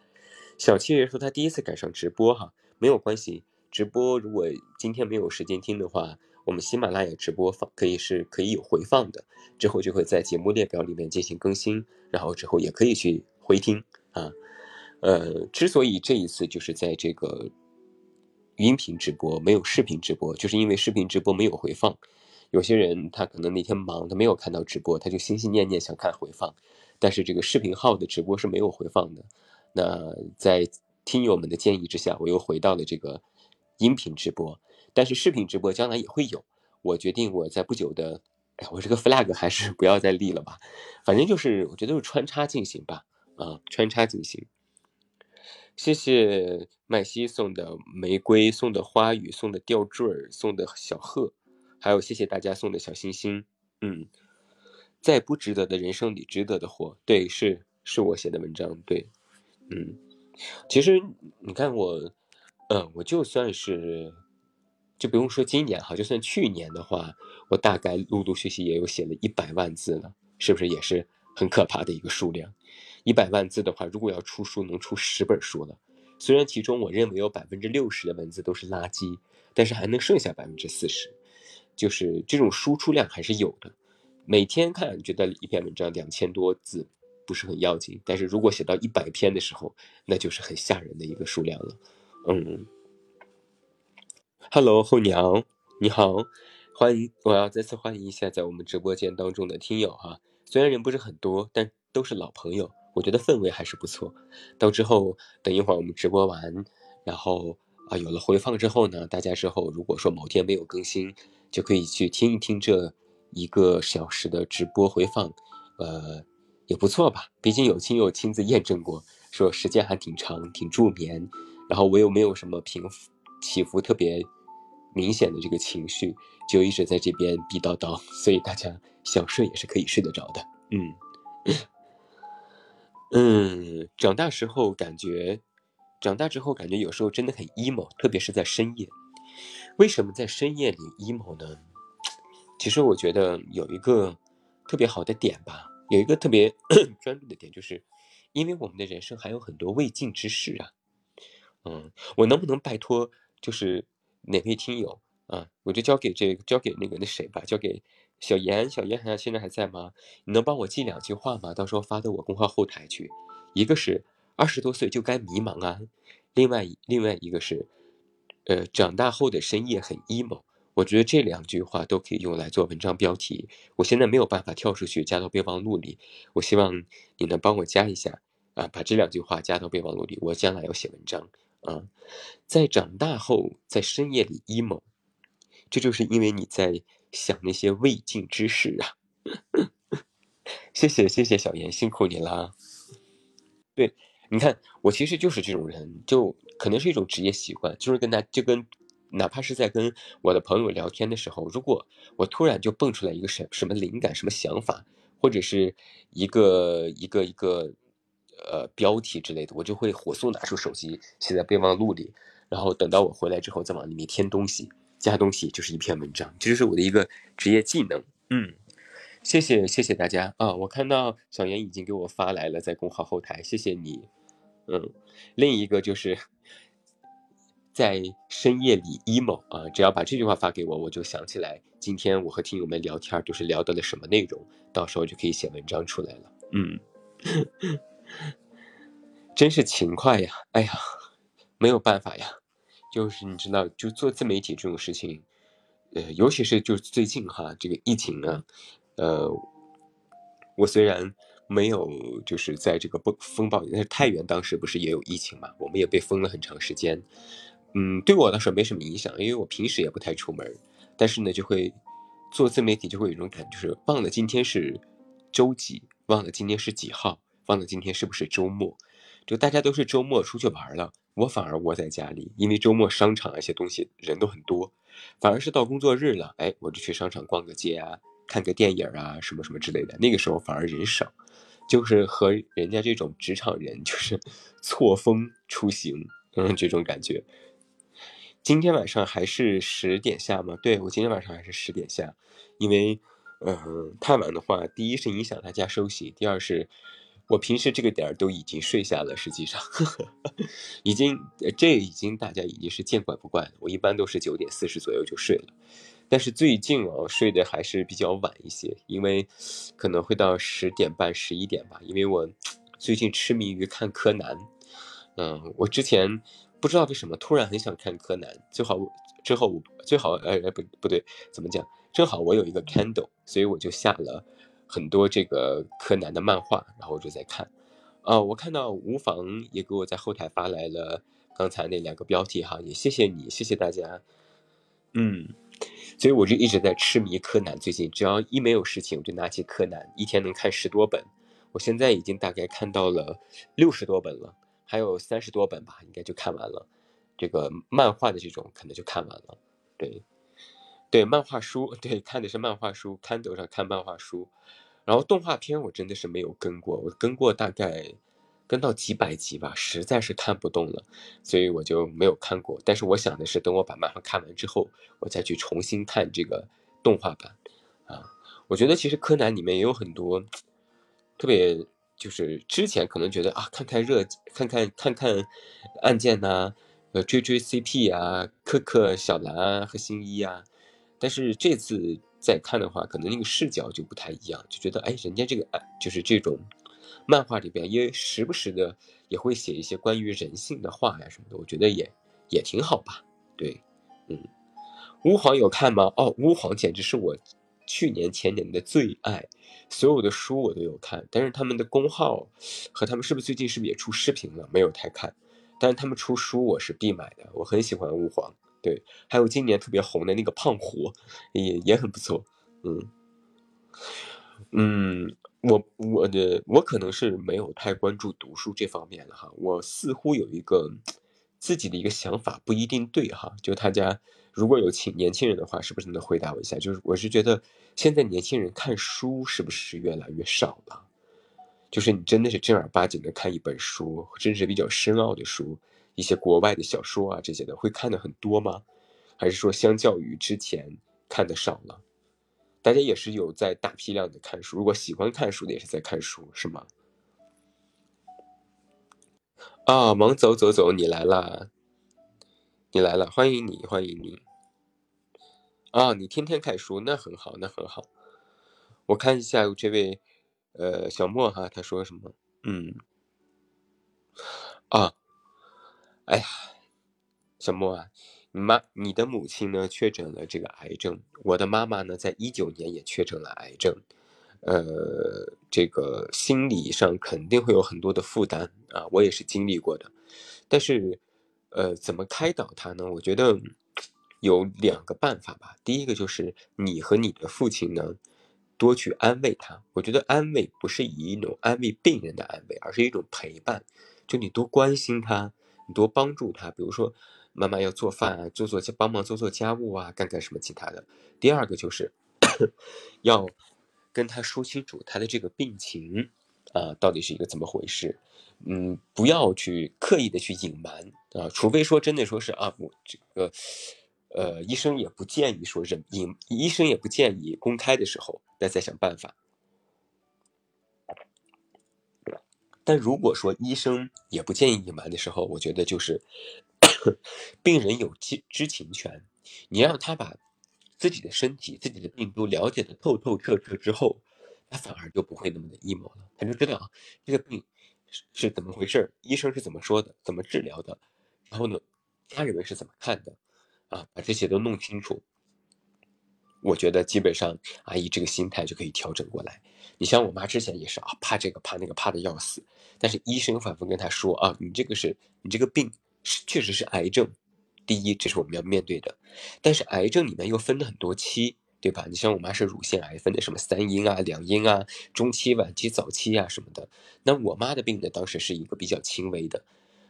小七爷说他第一次赶上直播哈，没有关系，直播如果今天没有时间听的话，我们喜马拉雅直播放可以是可以有回放的，之后就会在节目列表里面进行更新，然后之后也可以去回听啊。呃，之所以这一次就是在这个音频直播没有视频直播，就是因为视频直播没有回放。有些人他可能那天忙，他没有看到直播，他就心心念念想看回放，但是这个视频号的直播是没有回放的。那在听友们的建议之下，我又回到了这个音频直播，但是视频直播将来也会有。我决定我在不久的，哎，我这个 flag 还是不要再立了吧，反正就是我觉得是穿插进行吧，啊，穿插进行。谢谢麦西送的玫瑰，送的花语，送的吊坠，送的小鹤。还有，谢谢大家送的小心心。嗯，在不值得的人生里，值得的活。对，是是我写的文章，对，嗯，其实你看我，嗯，我就算是，就不用说今年哈，就算去年的话，我大概陆陆续续也有写了一百万字了，是不是也是很可怕的一个数量？一百万字的话，如果要出书，能出十本书了。虽然其中我认为有百分之六十的文字都是垃圾，但是还能剩下百分之四十，就是这种输出量还是有的。每天看觉得一篇文章两千多字不是很要紧，但是如果写到一百篇的时候，那就是很吓人的一个数量了。嗯，Hello 后娘，你好，欢迎，我要再次欢迎一下在我们直播间当中的听友哈，虽然人不是很多，但都是老朋友。我觉得氛围还是不错。到之后，等一会儿我们直播完，然后啊有了回放之后呢，大家之后如果说某天没有更新，就可以去听一听这一个小时的直播回放，呃，也不错吧。毕竟有亲友亲自验证过，说时间还挺长，挺助眠。然后我又没有什么平起伏特别明显的这个情绪，就一直在这边逼叨叨，所以大家想睡也是可以睡得着的。嗯。嗯，长大时候感觉，长大之后感觉有时候真的很 emo，特别是在深夜。为什么在深夜里 emo 呢？其实我觉得有一个特别好的点吧，有一个特别 专注的点，就是因为我们的人生还有很多未尽之事啊。嗯，我能不能拜托，就是哪位听友啊，我就交给这，交给那个那谁吧，交给。小严，小严，好像现在还在吗？你能帮我记两句话吗？到时候发到我公号后台去。一个是二十多岁就该迷茫啊，另外另外一个是，呃，长大后的深夜很 emo。我觉得这两句话都可以用来做文章标题。我现在没有办法跳出去加到备忘录里，我希望你能帮我加一下啊，把这两句话加到备忘录里。我将来要写文章啊，在长大后在深夜里 emo，这就是因为你在。想那些未尽之事啊！谢谢谢谢小严，辛苦你了。对，你看我其实就是这种人，就可能是一种职业习惯，就是跟他就跟哪怕是在跟我的朋友聊天的时候，如果我突然就蹦出来一个什什么灵感、什么想法，或者是一个一个一个呃标题之类的，我就会火速拿出手机写在备忘录里，然后等到我回来之后再往里面添东西。加东西就是一篇文章，这就是我的一个职业技能。嗯，谢谢谢谢大家啊！我看到小严已经给我发来了，在公号后台，谢谢你。嗯，另一个就是在深夜里 emo 啊，只要把这句话发给我，我就想起来今天我和听友们聊天就是聊到了什么内容，到时候就可以写文章出来了。嗯，真是勤快呀！哎呀，没有办法呀。就是你知道，就做自媒体这种事情，呃，尤其是就最近哈，这个疫情啊，呃，我虽然没有就是在这个风风暴，但是太原当时不是也有疫情嘛，我们也被封了很长时间，嗯，对我来说没什么影响，因为我平时也不太出门，但是呢，就会做自媒体就会有一种感觉，就是忘了今天是周几，忘了今天是几号，忘了今天是不是周末，就大家都是周末出去玩了。我反而窝在家里，因为周末商场一些东西人都很多，反而是到工作日了，哎，我就去商场逛个街啊，看个电影啊，什么什么之类的。那个时候反而人少，就是和人家这种职场人就是 错峰出行，嗯，这种感觉。今天晚上还是十点下吗？对我今天晚上还是十点下，因为，嗯，太晚的话，第一是影响大家休息，第二是。我平时这个点儿都已经睡下了，实际上，已经这已经大家已经是见怪不怪了。我一般都是九点四十左右就睡了，但是最近哦睡的还是比较晚一些，因为可能会到十点半、十一点吧。因为我最近痴迷于看柯南，嗯，我之前不知道为什么突然很想看柯南，最好之后最好呃不不对，怎么讲？正好我有一个 candle，所以我就下了。很多这个柯南的漫画，然后我就在看，啊，我看到无妨也给我在后台发来了刚才那两个标题哈，也谢谢你，谢谢大家，嗯，所以我就一直在痴迷柯南，最近只要一没有事情，我就拿起柯南，一天能看十多本，我现在已经大概看到了六十多本了，还有三十多本吧，应该就看完了，这个漫画的这种可能就看完了，对。对漫画书，对看的是漫画书，Kindle 上看漫画书，然后动画片我真的是没有跟过，我跟过大概跟到几百集吧，实在是看不动了，所以我就没有看过。但是我想的是，等我把漫画看完之后，我再去重新看这个动画版。啊，我觉得其实柯南里面也有很多特别，就是之前可能觉得啊，看看热，看看看看案件呐，呃，追追 CP 啊，克克小兰啊和新一啊，但是这次。再看的话，可能那个视角就不太一样，就觉得哎，人家这个哎，就是这种漫画里边，也时不时的也会写一些关于人性的话呀什么的，我觉得也也挺好吧。对，嗯，乌皇有看吗？哦，乌皇简直是我去年前年的最爱，所有的书我都有看，但是他们的公号和他们是不是最近是不是也出视频了？没有太看，但是他们出书我是必买的，我很喜欢乌皇。对，还有今年特别红的那个胖虎，也也很不错。嗯嗯，我我的我可能是没有太关注读书这方面了哈。我似乎有一个自己的一个想法，不一定对哈。就大家如果有青年轻人的话，是不是能回答我一下？就是我是觉得现在年轻人看书是不是越来越少了？就是你真的是正儿八经的看一本书，甚至比较深奥的书。一些国外的小说啊，这些的会看的很多吗？还是说相较于之前看的少了？大家也是有在大批量的看书，如果喜欢看书的也是在看书，是吗？啊，忙走走走，你来啦！你来了，欢迎你，欢迎你！啊，你天天看书，那很好，那很好。我看一下这位，呃，小莫哈，他说什么？嗯，啊。哎呀，小莫啊，你妈，你的母亲呢确诊了这个癌症，我的妈妈呢在一九年也确诊了癌症，呃，这个心理上肯定会有很多的负担啊，我也是经历过的，但是，呃，怎么开导他呢？我觉得有两个办法吧，第一个就是你和你的父亲呢多去安慰他，我觉得安慰不是以一种安慰病人的安慰，而是一种陪伴，就你多关心他。多帮助他，比如说妈妈要做饭啊，做做帮忙做做家务啊，干干什么其他的。第二个就是 要跟他说清楚他的这个病情啊，到底是一个怎么回事。嗯，不要去刻意的去隐瞒啊，除非说真的说是啊，我这个呃医生也不建议说忍隐，医生也不建议公开的时候，那再想办法。但如果说医生也不建议隐瞒的时候，我觉得就是 病人有知知情权，你让他把自己的身体、自己的病都了解的透透彻彻之后，他反而就不会那么的 emo 了，他就知道啊这个病是是怎么回事，医生是怎么说的，怎么治疗的，然后呢，家人们是怎么看的，啊，把这些都弄清楚，我觉得基本上阿姨这个心态就可以调整过来。你像我妈之前也是啊，怕这个怕那个，怕的要死。但是医生反复跟她说啊，你这个是你这个病是确实是癌症。第一，这是我们要面对的。但是癌症里面又分了很多期，对吧？你像我妈是乳腺癌，分的什么三阴啊、两阴啊、中期、晚期、早期啊什么的。那我妈的病呢，当时是一个比较轻微的，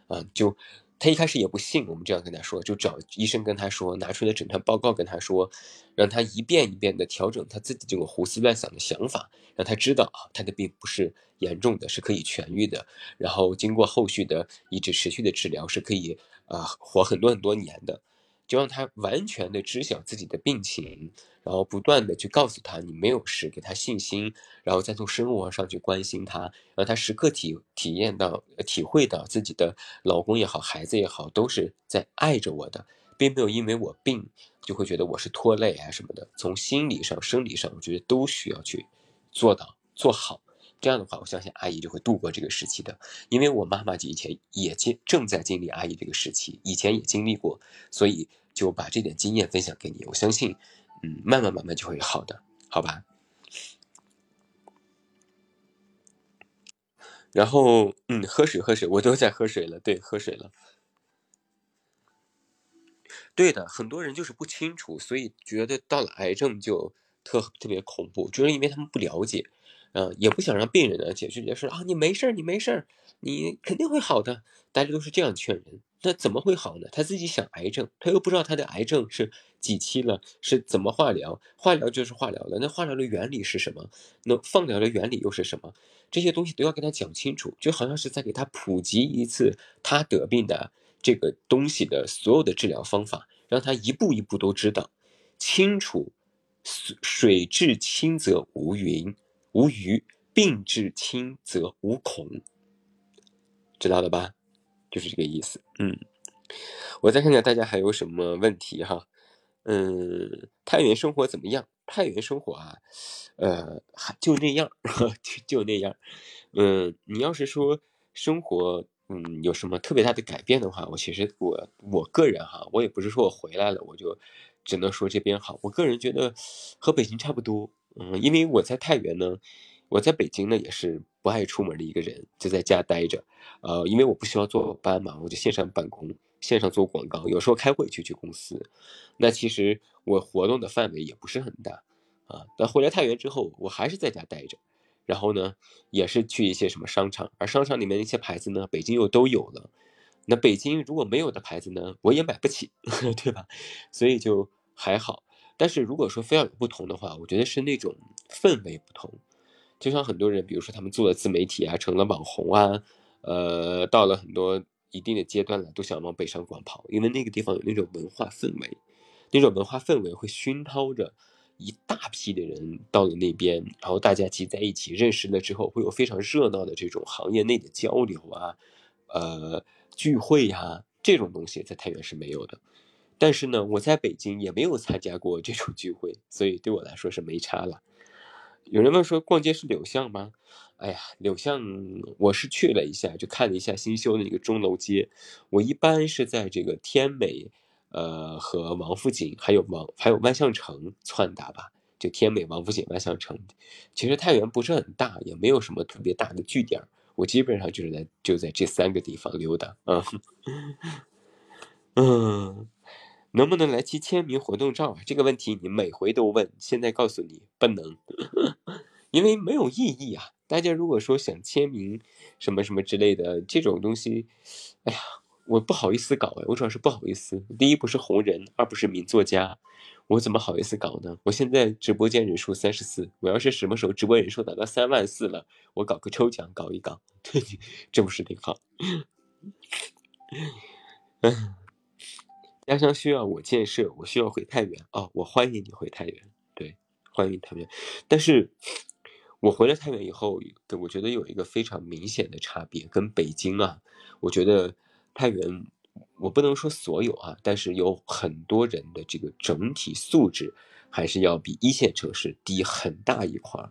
啊，就。他一开始也不信，我们这样跟他说，就找医生跟他说，拿出的诊断报告跟他说，让他一遍一遍的调整他自己这种胡思乱想的想法，让他知道啊，他的病不是严重的，是可以痊愈的，然后经过后续的一直持续的治疗，是可以啊活很多很多年的。就让他完全的知晓自己的病情，然后不断的去告诉他你没有事，给他信心，然后再从生活上去关心他，让他时刻体体验到、体会到自己的老公也好、孩子也好，都是在爱着我的，并没有因为我病就会觉得我是拖累啊什么的。从心理上、生理上，我觉得都需要去做到做好。这样的话，我相信阿姨就会度过这个时期的，因为我妈妈以前也经正在经历阿姨这个时期，以前也经历过，所以就把这点经验分享给你。我相信，嗯，慢慢慢慢就会好的，好吧？然后，嗯，喝水喝水，我都在喝水了，对，喝水了。对的，很多人就是不清楚，所以觉得到了癌症就特特别恐怖，就是因为他们不了解。嗯，也不想让病人呢解释解释啊，你没事儿，你没事儿，你肯定会好的。大家都是这样劝人，那怎么会好呢？他自己想癌症，他又不知道他的癌症是几期了，是怎么化疗？化疗就是化疗了，那化疗的原理是什么？那放疗的原理又是什么？这些东西都要跟他讲清楚，就好像是在给他普及一次他得病的这个东西的所有的治疗方法，让他一步一步都知道清楚。水至清则无云无鱼，病至轻则无恐，知道了吧？就是这个意思。嗯，我再看看大家还有什么问题哈。嗯，太原生活怎么样？太原生活啊，呃，还就那样，就就那样。嗯，你要是说生活，嗯，有什么特别大的改变的话，我其实我我个人哈，我也不是说我回来了我就只能说这边好。我个人觉得和北京差不多。嗯，因为我在太原呢，我在北京呢也是不爱出门的一个人，就在家待着。呃，因为我不需要坐班嘛，我就线上办公。线上做广告，有时候开会去去公司，那其实我活动的范围也不是很大啊。那回来太原之后，我还是在家待着，然后呢，也是去一些什么商场，而商场里面那些牌子呢，北京又都有了。那北京如果没有的牌子呢，我也买不起，对吧？所以就还好。但是如果说非要有不同的话，我觉得是那种氛围不同。就像很多人，比如说他们做了自媒体啊，成了网红啊，呃，到了很多。一定的阶段了，都想往北上广跑，因为那个地方有那种文化氛围，那种文化氛围会熏陶着一大批的人到了那边，然后大家集在一起认识了之后，会有非常热闹的这种行业内的交流啊，呃，聚会呀，这种东西在太原是没有的。但是呢，我在北京也没有参加过这种聚会，所以对我来说是没差了。有人问说，逛街是柳巷吗？哎呀，柳巷我是去了一下，就看了一下新修的那个钟楼街。我一般是在这个天美，呃和王府井，还有王还有万象城窜达吧。就天美、王府井、万象城。其实太原不是很大，也没有什么特别大的据点。我基本上就是在就在这三个地方溜达。嗯 嗯，能不能来期签名活动照啊？这个问题你每回都问，现在告诉你不能，因为没有意义啊。大家如果说想签名，什么什么之类的这种东西，哎呀，我不好意思搞哎，我主要是不好意思。第一不是红人，二不是名作家，我怎么好意思搞呢？我现在直播间人数三十四，我要是什么时候直播人数达到三万四了，我搞个抽奖搞一搞，这不是挺好？嗯，家乡需要我建设，我需要回太原哦，我欢迎你回太原，对，欢迎太原，但是。我回了太原以后，我觉得有一个非常明显的差别，跟北京啊，我觉得太原，我不能说所有啊，但是有很多人的这个整体素质还是要比一线城市低很大一块儿。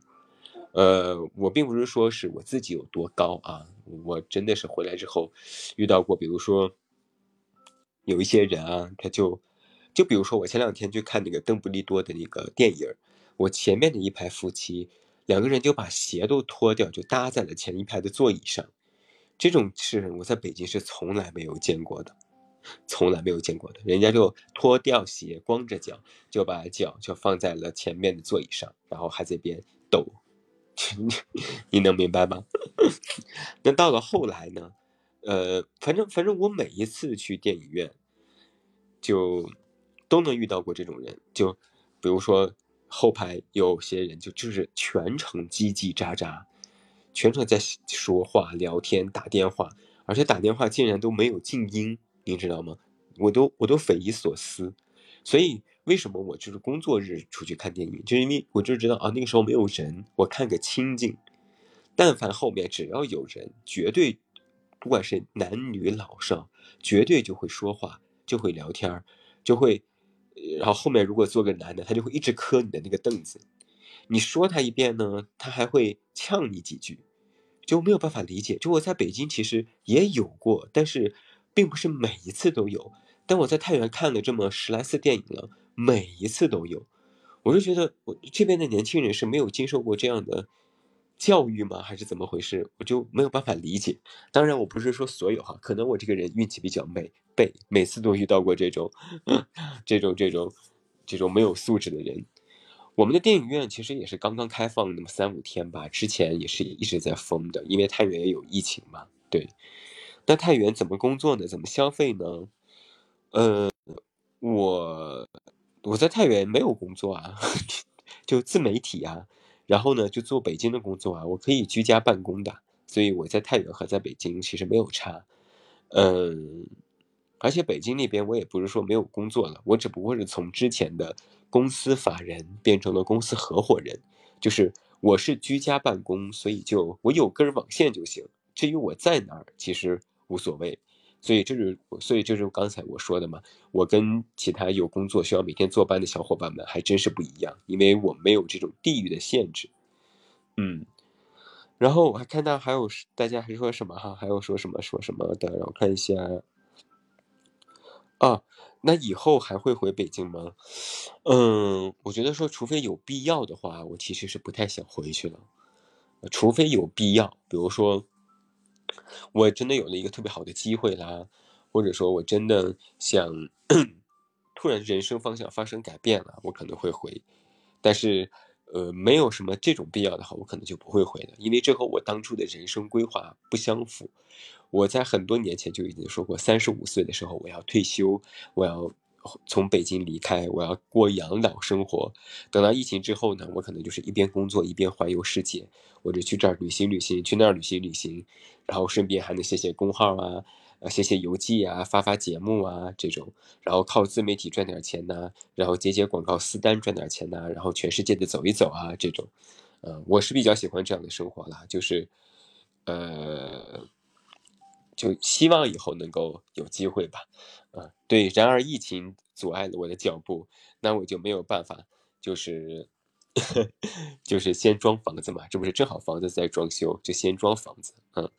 呃，我并不是说是我自己有多高啊，我真的是回来之后遇到过，比如说有一些人啊，他就就比如说我前两天去看那个邓布利多的那个电影，我前面的一排夫妻。两个人就把鞋都脱掉，就搭在了前一排的座椅上。这种事我在北京是从来没有见过的，从来没有见过的。人家就脱掉鞋，光着脚，就把脚就放在了前面的座椅上，然后还在边抖。你能明白吗？那到了后来呢？呃，反正反正我每一次去电影院，就都能遇到过这种人，就比如说。后排有些人就就是全程叽叽喳喳，全程在说话、聊天、打电话，而且打电话竟然都没有静音，你知道吗？我都我都匪夷所思。所以为什么我就是工作日出去看电影，就因为我就知道啊，那个时候没有人，我看个清静。但凡后面只要有人，绝对不管是男女老少，绝对就会说话，就会聊天就会。然后后面如果坐个男的，他就会一直磕你的那个凳子。你说他一遍呢，他还会呛你几句，就没有办法理解。就我在北京其实也有过，但是并不是每一次都有。但我在太原看了这么十来次电影了，每一次都有。我就觉得我这边的年轻人是没有经受过这样的。教育吗？还是怎么回事？我就没有办法理解。当然，我不是说所有哈，可能我这个人运气比较美，背每次都遇到过这种、这种、这种、这种没有素质的人。我们的电影院其实也是刚刚开放那么三五天吧，之前也是一直在封的，因为太原也有疫情嘛。对，那太原怎么工作呢？怎么消费呢？呃，我我在太原没有工作啊，就自媒体啊，然后呢就做北京的工作啊，我可以居家办公的，所以我在太原和在北京其实没有差，嗯，而且北京那边我也不是说没有工作了，我只不过是从之前的公司法人变成了公司合伙人，就是我是居家办公，所以就我有根网线就行，至于我在哪儿其实无所谓。所以这是，所以就是刚才我说的嘛，我跟其他有工作需要每天坐班的小伙伴们还真是不一样，因为我没有这种地域的限制。嗯，然后我还看到还有大家还说什么哈，还有说什么说什么的，让我看一下。啊，那以后还会回北京吗？嗯，我觉得说，除非有必要的话，我其实是不太想回去了。除非有必要，比如说。我真的有了一个特别好的机会啦，或者说我真的想突然人生方向发生改变了，我可能会回。但是，呃，没有什么这种必要的话，我可能就不会回了，因为这和我当初的人生规划不相符。我在很多年前就已经说过，三十五岁的时候我要退休，我要。从北京离开，我要过养老生活。等到疫情之后呢，我可能就是一边工作一边环游世界，或者去这儿旅行旅行，去那儿旅行旅行，然后顺便还能写写公号啊，呃，写写游记啊，发发节目啊这种，然后靠自媒体赚点钱呐，然后接接广告私单赚点钱呐，然后全世界的走一走啊这种，嗯，我是比较喜欢这样的生活啦，就是，呃。就希望以后能够有机会吧，啊，对。然而疫情阻碍了我的脚步，那我就没有办法，就是，就是先装房子嘛，这不是正好房子在装修，就先装房子，嗯。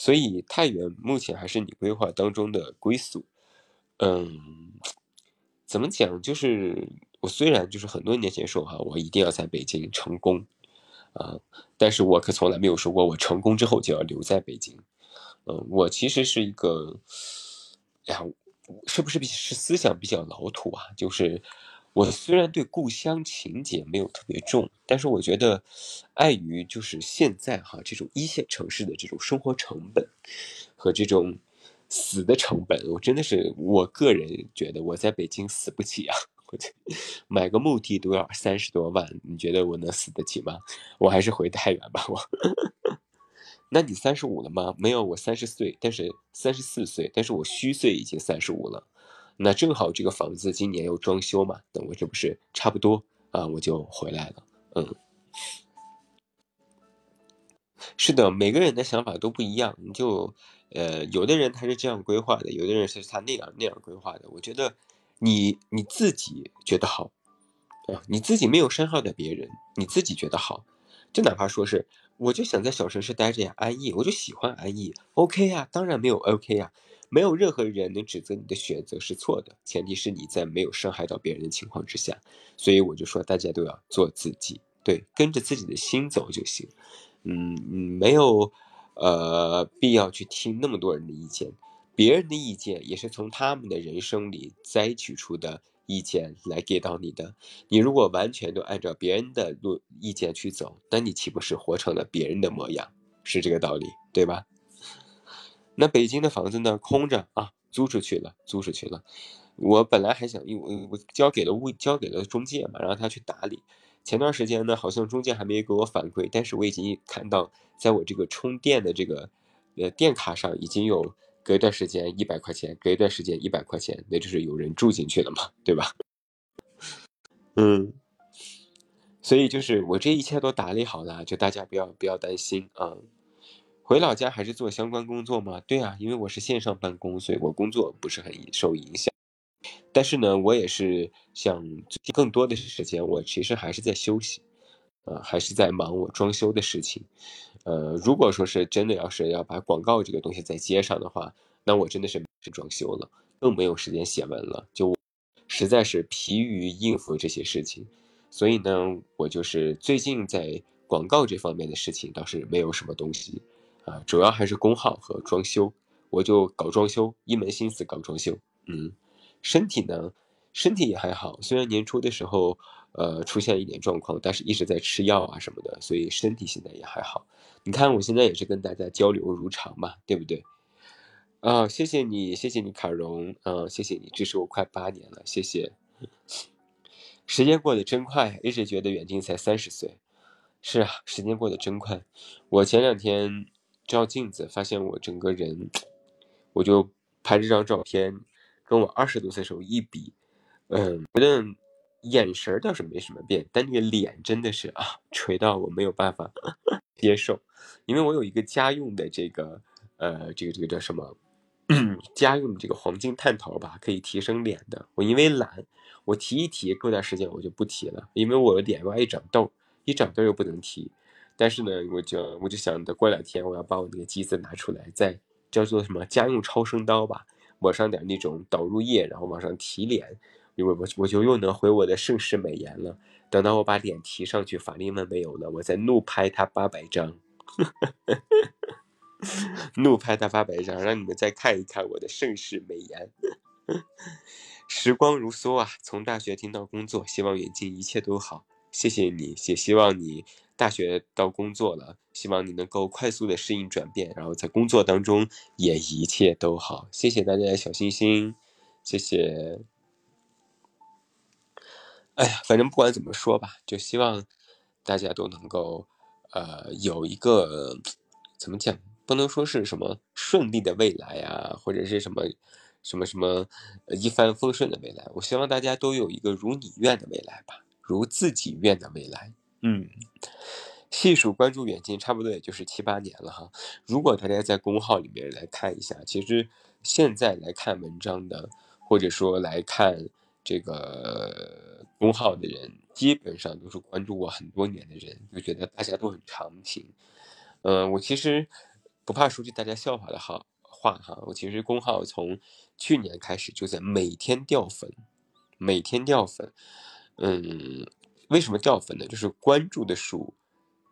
所以太原目前还是你规划当中的归宿，嗯，怎么讲？就是我虽然就是很多年前说哈，我一定要在北京成功，啊，但是我可从来没有说过我成功之后就要留在北京。嗯，我其实是一个，哎呀，是不是是思想比较老土啊？就是我虽然对故乡情结没有特别重，但是我觉得，碍于就是现在哈这种一线城市的这种生活成本和这种死的成本，我真的是我个人觉得我在北京死不起啊！我买个墓地都要三十多万，你觉得我能死得起吗？我还是回太原吧，我。那你三十五了吗？没有，我三十岁，但是三十四岁，但是我虚岁已经三十五了。那正好这个房子今年又装修嘛，等我这不是差不多啊，我就回来了。嗯，是的，每个人的想法都不一样。你就呃，有的人他是这样规划的，有的人是他那样那样规划的。我觉得你你自己觉得好啊，你自己没有伤害到别人，你自己觉得好，就哪怕说是。我就想在小城市待着呀，安逸，我就喜欢安逸，OK 呀，当然没有 OK 呀，没有任何人能指责你的选择是错的，前提是你在没有伤害到别人的情况之下，所以我就说大家都要做自己，对，跟着自己的心走就行，嗯嗯，没有，呃，必要去听那么多人的意见，别人的意见也是从他们的人生里摘取出的。意见来给到你的，你如果完全都按照别人的路意见去走，那你岂不是活成了别人的模样？是这个道理，对吧？那北京的房子呢，空着啊，租出去了，租出去了。我本来还想，因为我交给了物，交给了中介嘛，让他去打理。前段时间呢，好像中介还没给我反馈，但是我已经看到，在我这个充电的这个呃电卡上已经有。隔一段时间一百块钱，隔一段时间一百块钱，那就是有人住进去了嘛，对吧？嗯，所以就是我这一切都打理好了，就大家不要不要担心啊。回老家还是做相关工作吗？对啊，因为我是线上办公，所以我工作不是很受影响。但是呢，我也是想更多的时间，我其实还是在休息，呃，还是在忙我装修的事情。呃，如果说是真的要是要把广告这个东西再接上的话，那我真的是是装修了，更没有时间写文了，就实在是疲于应付这些事情。所以呢，我就是最近在广告这方面的事情倒是没有什么东西啊，主要还是工号和装修，我就搞装修，一门心思搞装修。嗯，身体呢，身体也还好，虽然年初的时候呃出现一点状况，但是一直在吃药啊什么的，所以身体现在也还好。你看，我现在也是跟大家交流如常嘛，对不对？啊，谢谢你，谢谢你，卡荣，啊，谢谢你支持我快八年了，谢谢。时间过得真快，一直觉得远近才三十岁。是啊，时间过得真快。我前两天照镜子，发现我整个人，我就拍这张照片，跟我二十多岁时候一比，嗯，觉得眼神倒是没什么变，但那个脸真的是啊，垂到我没有办法 接受。因为我有一个家用的这个，呃，这个这个叫什么？家用的这个黄金探头吧，可以提升脸的。我因为懒，我提一提，过段时间我就不提了，因为我的脸爱长痘。一长痘又不能提，但是呢，我就我就想着过两天我要把我那个机子拿出来，再叫做什么家用超声刀吧，抹上点那种导入液，然后往上提脸，我我我就又能回我的盛世美颜了。等到我把脸提上去，法令纹没有了，我再怒拍他八百张，怒拍他八百张，让你们再看一看我的盛世美颜。时光如梭啊，从大学听到工作，希望远近一切都好。谢谢你，也希望你大学到工作了，希望你能够快速的适应转变，然后在工作当中也一切都好。谢谢大家的小心心，谢谢。哎呀，反正不管怎么说吧，就希望大家都能够，呃，有一个怎么讲，不能说是什么顺利的未来呀，或者是什么什么什么一帆风顺的未来。我希望大家都有一个如你愿的未来吧。如自己愿的未来，嗯，细数关注远近，差不多也就是七八年了哈。如果大家在公号里面来看一下，其实现在来看文章的，或者说来看这个公号的人，基本上都是关注我很多年的人，就觉得大家都很长情。嗯，我其实不怕说句大家笑话的好话哈，我其实公号从去年开始就在每天掉粉，每天掉粉。嗯，为什么掉粉呢？就是关注的数，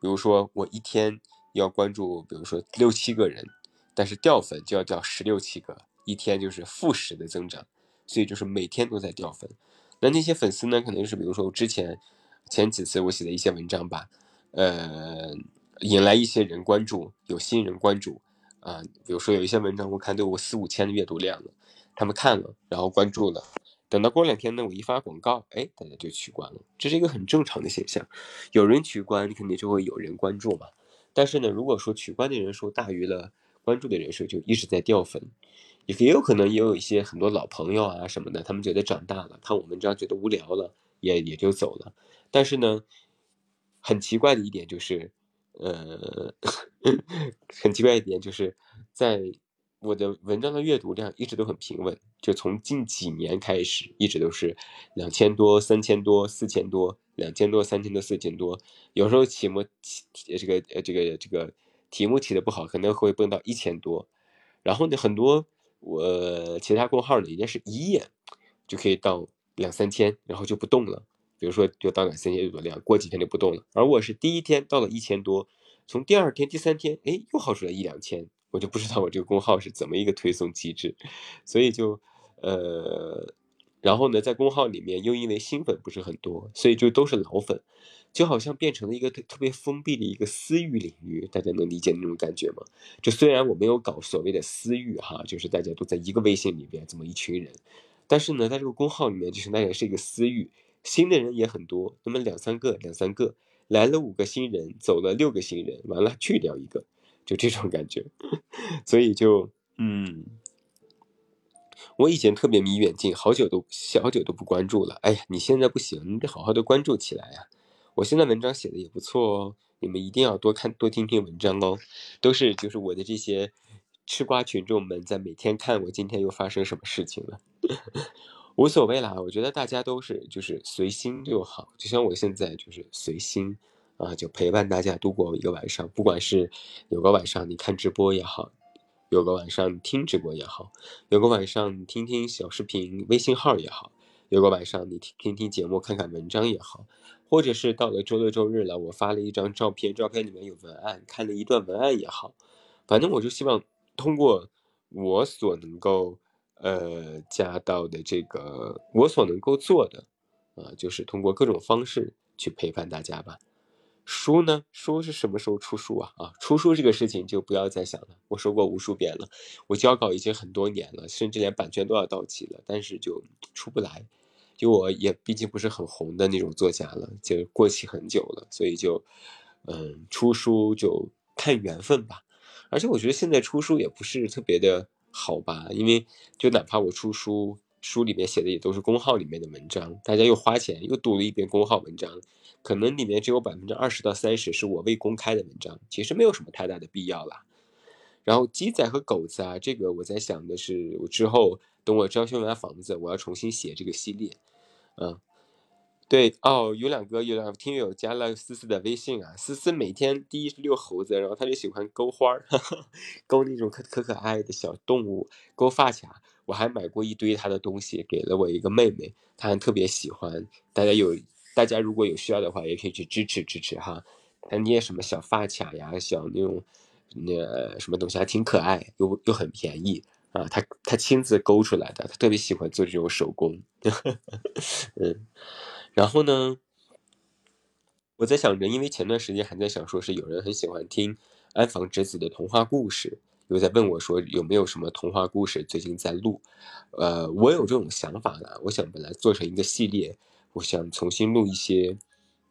比如说我一天要关注，比如说六七个人，但是掉粉就要掉十六七个，一天就是负十的增长，所以就是每天都在掉粉。那那些粉丝呢，可能就是比如说我之前前几次我写的一些文章吧，呃，引来一些人关注，有新人关注啊，比如说有一些文章我看都有四五千的阅读量了，他们看了，然后关注了。等到过两天呢，我一发广告，哎，大家就取关了，这是一个很正常的现象。有人取关，肯定就会有人关注嘛。但是呢，如果说取关的人数大于了关注的人数，就一直在掉粉。也也有可能也有一些很多老朋友啊什么的，他们觉得长大了，看我们这样觉得无聊了，也也就走了。但是呢，很奇怪的一点就是，呃，很奇怪一点就是在。我的文章的阅读量一直都很平稳，就从近几年开始，一直都是两千多、三千多、四千多、两千多、三千多、四千多。有时候题目这个这个这个题目起的不好，可能会蹦到一千多。然后呢，很多我其他公号呢，人家是一页就可以到两三千，然后就不动了。比如说就到两三千阅读量，过几天就不动了。而我是第一天到了一千多，从第二天、第三天，哎，又耗出来一两千。我就不知道我这个公号是怎么一个推送机制，所以就，呃，然后呢，在公号里面又因为新粉不是很多，所以就都是老粉，就好像变成了一个特特别封闭的一个私域领域，大家能理解那种感觉吗？就虽然我没有搞所谓的私域哈，就是大家都在一个微信里边这么一群人，但是呢，在这个公号里面，就是那也是一个私域，新的人也很多，那么两三个两三个来了五个新人，走了六个新人，完了去掉一个。就这种感觉，所以就嗯，我以前特别迷远近，好久都好久都不关注了。哎呀，你现在不行，你得好好的关注起来呀。我现在文章写的也不错哦，你们一定要多看多听听文章哦。都是就是我的这些吃瓜群众们在每天看我今天又发生什么事情了，无所谓啦。我觉得大家都是就是随心就好，就像我现在就是随心。啊，就陪伴大家度过一个晚上，不管是有个晚上你看直播也好，有个晚上听直播也好，有个晚上听听小视频微信号也好，有个晚上你听听听节目看看文章也好，或者是到了周六周日了，我发了一张照片，照片里面有文案，看了一段文案也好，反正我就希望通过我所能够呃加到的这个我所能够做的呃，就是通过各种方式去陪伴大家吧。书呢？书是什么时候出书啊？啊，出书这个事情就不要再想了。我说过无数遍了，我交稿已经很多年了，甚至连版权都要到期了，但是就出不来。就我也毕竟不是很红的那种作家了，就过期很久了，所以就，嗯，出书就看缘分吧。而且我觉得现在出书也不是特别的好吧，因为就哪怕我出书，书里面写的也都是公号里面的文章，大家又花钱又读了一遍公号文章，可能里面只有百分之二十到三十是我未公开的文章，其实没有什么太大的必要啦。然后鸡仔和狗子啊，这个我在想的是，我之后等我装修完房子，我要重新写这个系列，嗯。对哦，有两个有两个听友加了思思的微信啊，思思每天第一是遛猴子，然后他就喜欢勾花儿，勾那种可可可爱的小动物，勾发卡。我还买过一堆他的东西，给了我一个妹妹，她还特别喜欢。大家有大家如果有需要的话，也可以去支持支持哈。他捏什么小发卡呀，小那种那什么东西还挺可爱，又又很便宜啊。他他亲自勾出来的，他特别喜欢做这种手工，嗯。然后呢，我在想着，因为前段时间还在想说是有人很喜欢听安房直子的童话故事，又在问我说有没有什么童话故事最近在录，呃，我有这种想法了，我想本来做成一个系列，我想重新录一些，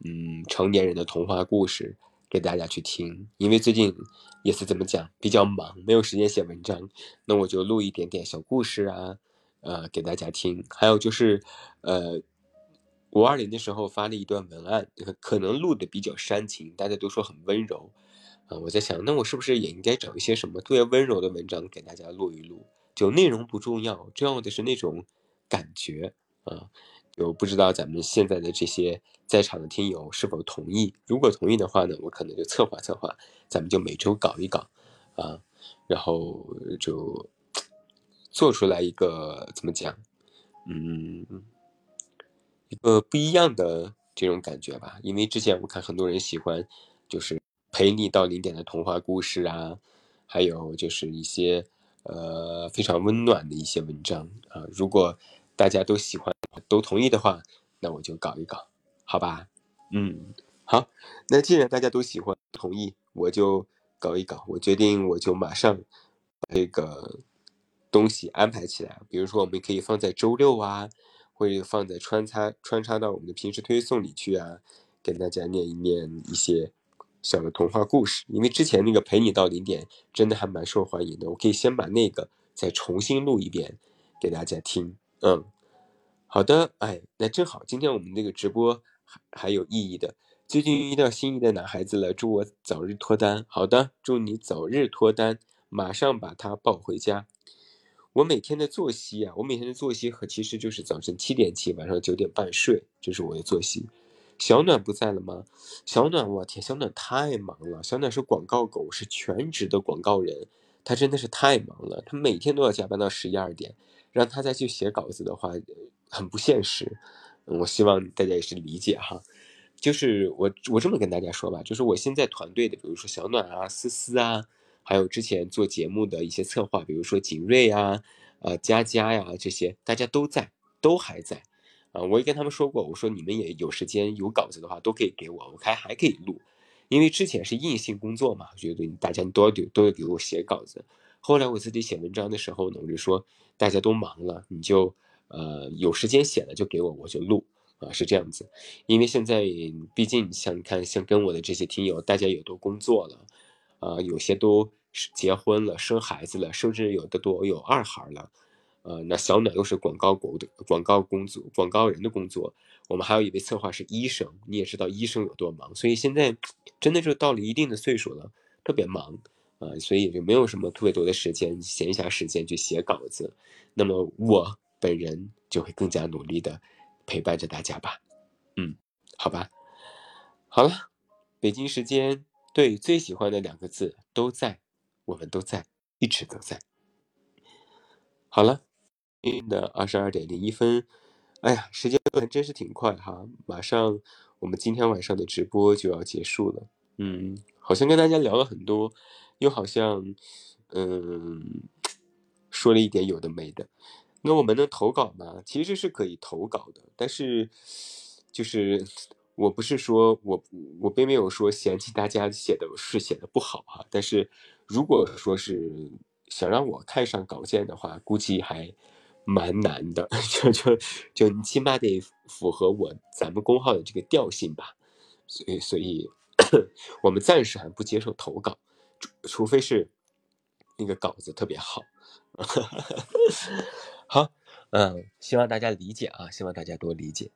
嗯，成年人的童话故事给大家去听，因为最近也是怎么讲比较忙，没有时间写文章，那我就录一点点小故事啊，呃，给大家听，还有就是，呃。五二零的时候发了一段文案，可能录的比较煽情，大家都说很温柔，啊，我在想，那我是不是也应该找一些什么特别温柔的文章给大家录一录？就内容不重要，重要的是那种感觉啊，就不知道咱们现在的这些在场的听友是否同意？如果同意的话呢，我可能就策划策划，咱们就每周搞一搞，啊，然后就做出来一个怎么讲，嗯。一个不一样的这种感觉吧，因为之前我看很多人喜欢，就是陪你到零点的童话故事啊，还有就是一些呃非常温暖的一些文章啊。如果大家都喜欢都同意的话，那我就搞一搞，好吧？嗯，好。那既然大家都喜欢同意，我就搞一搞。我决定我就马上把这个东西安排起来，比如说我们可以放在周六啊。会放在穿插穿插到我们的平时推送里去啊，跟大家念一念一些小的童话故事。因为之前那个陪你到零点真的还蛮受欢迎的，我可以先把那个再重新录一遍给大家听。嗯，好的，哎，那正好今天我们这个直播还还有意义的，最近遇到心仪的男孩子了，祝我早日脱单。好的，祝你早日脱单，马上把他抱回家。我每天的作息啊，我每天的作息和其实就是早晨七点起，晚上九点半睡，这是我的作息。小暖不在了吗？小暖，我天，小暖太忙了。小暖是广告狗，是全职的广告人，他真的是太忙了，他每天都要加班到十一二点，让他再去写稿子的话，很不现实。我希望大家也是理解哈。就是我我这么跟大家说吧，就是我现在团队的，比如说小暖啊、思思啊。还有之前做节目的一些策划，比如说景睿呀、呃佳佳呀这些，大家都在，都还在，啊，我也跟他们说过，我说你们也有时间有稿子的话，都可以给我，我还还可以录，因为之前是硬性工作嘛，觉得大家都要都要给我写稿子。后来我自己写文章的时候呢，我就说大家都忙了，你就呃有时间写了就给我，我就录啊，是这样子。因为现在毕竟像看像跟我的这些听友，大家也都工作了。啊，有些都结婚了，生孩子了，甚至有的都有二孩了。呃，那小暖又是广告国的广告工作，广告人的工作。我们还有一位策划是医生，你也知道医生有多忙，所以现在真的就到了一定的岁数了，特别忙啊，所以也就没有什么特别多的时间，闲暇时间去写稿子。那么我本人就会更加努力的陪伴着大家吧。嗯，好吧，好了，北京时间。对，最喜欢的两个字都在，我们都在，一直都在。好了，的二十二点零一分，哎呀，时间过得真是挺快哈，马上我们今天晚上的直播就要结束了。嗯，好像跟大家聊了很多，又好像嗯说了一点有的没的。那我们能投稿吗？其实是可以投稿的，但是就是。我不是说我我并没有说嫌弃大家写的是写的不好哈，但是如果说是想让我看上稿件的话，估计还蛮难的，就就就你起码得符合我咱们公号的这个调性吧，所以所以 我们暂时还不接受投稿，除除非是那个稿子特别好，好，嗯，希望大家理解啊，希望大家多理解。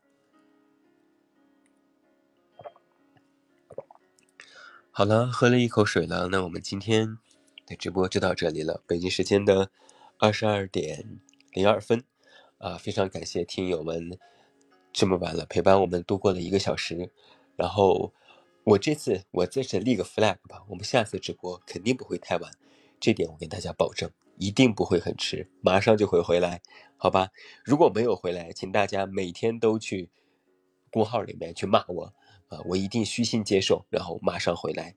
好了，喝了一口水了，那我们今天的直播就到这里了，北京时间的二十二点。零二分，啊，非常感谢听友们这么晚了陪伴我们度过了一个小时，然后我这次我在这立个 flag 吧，我们下次直播肯定不会太晚，这点我跟大家保证，一定不会很迟，马上就会回来，好吧？如果没有回来，请大家每天都去公号里面去骂我，啊，我一定虚心接受，然后马上回来。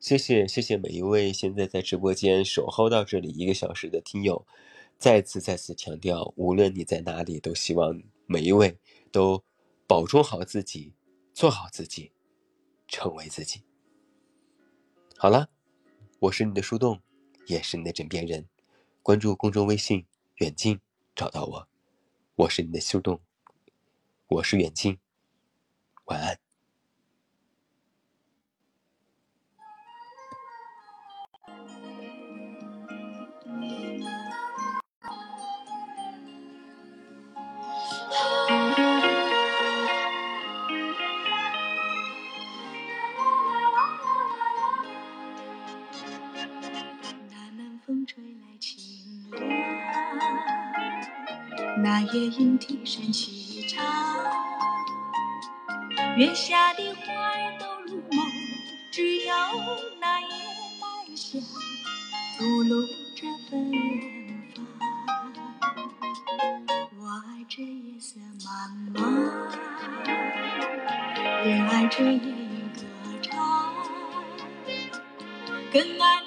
谢谢谢谢每一位现在在直播间守候到这里一个小时的听友。再次再次强调，无论你在哪里，都希望每一位都保重好自己，做好自己，成为自己。好了，我是你的树洞，也是你的枕边人。关注公众微信“远近”，找到我。我是你的树洞，我是远近。晚安。那夜莺啼声细唱，月下的花儿都入梦，只有那夜来香吐露着芬芳。我爱这夜色茫茫，也爱这夜莺歌唱，更爱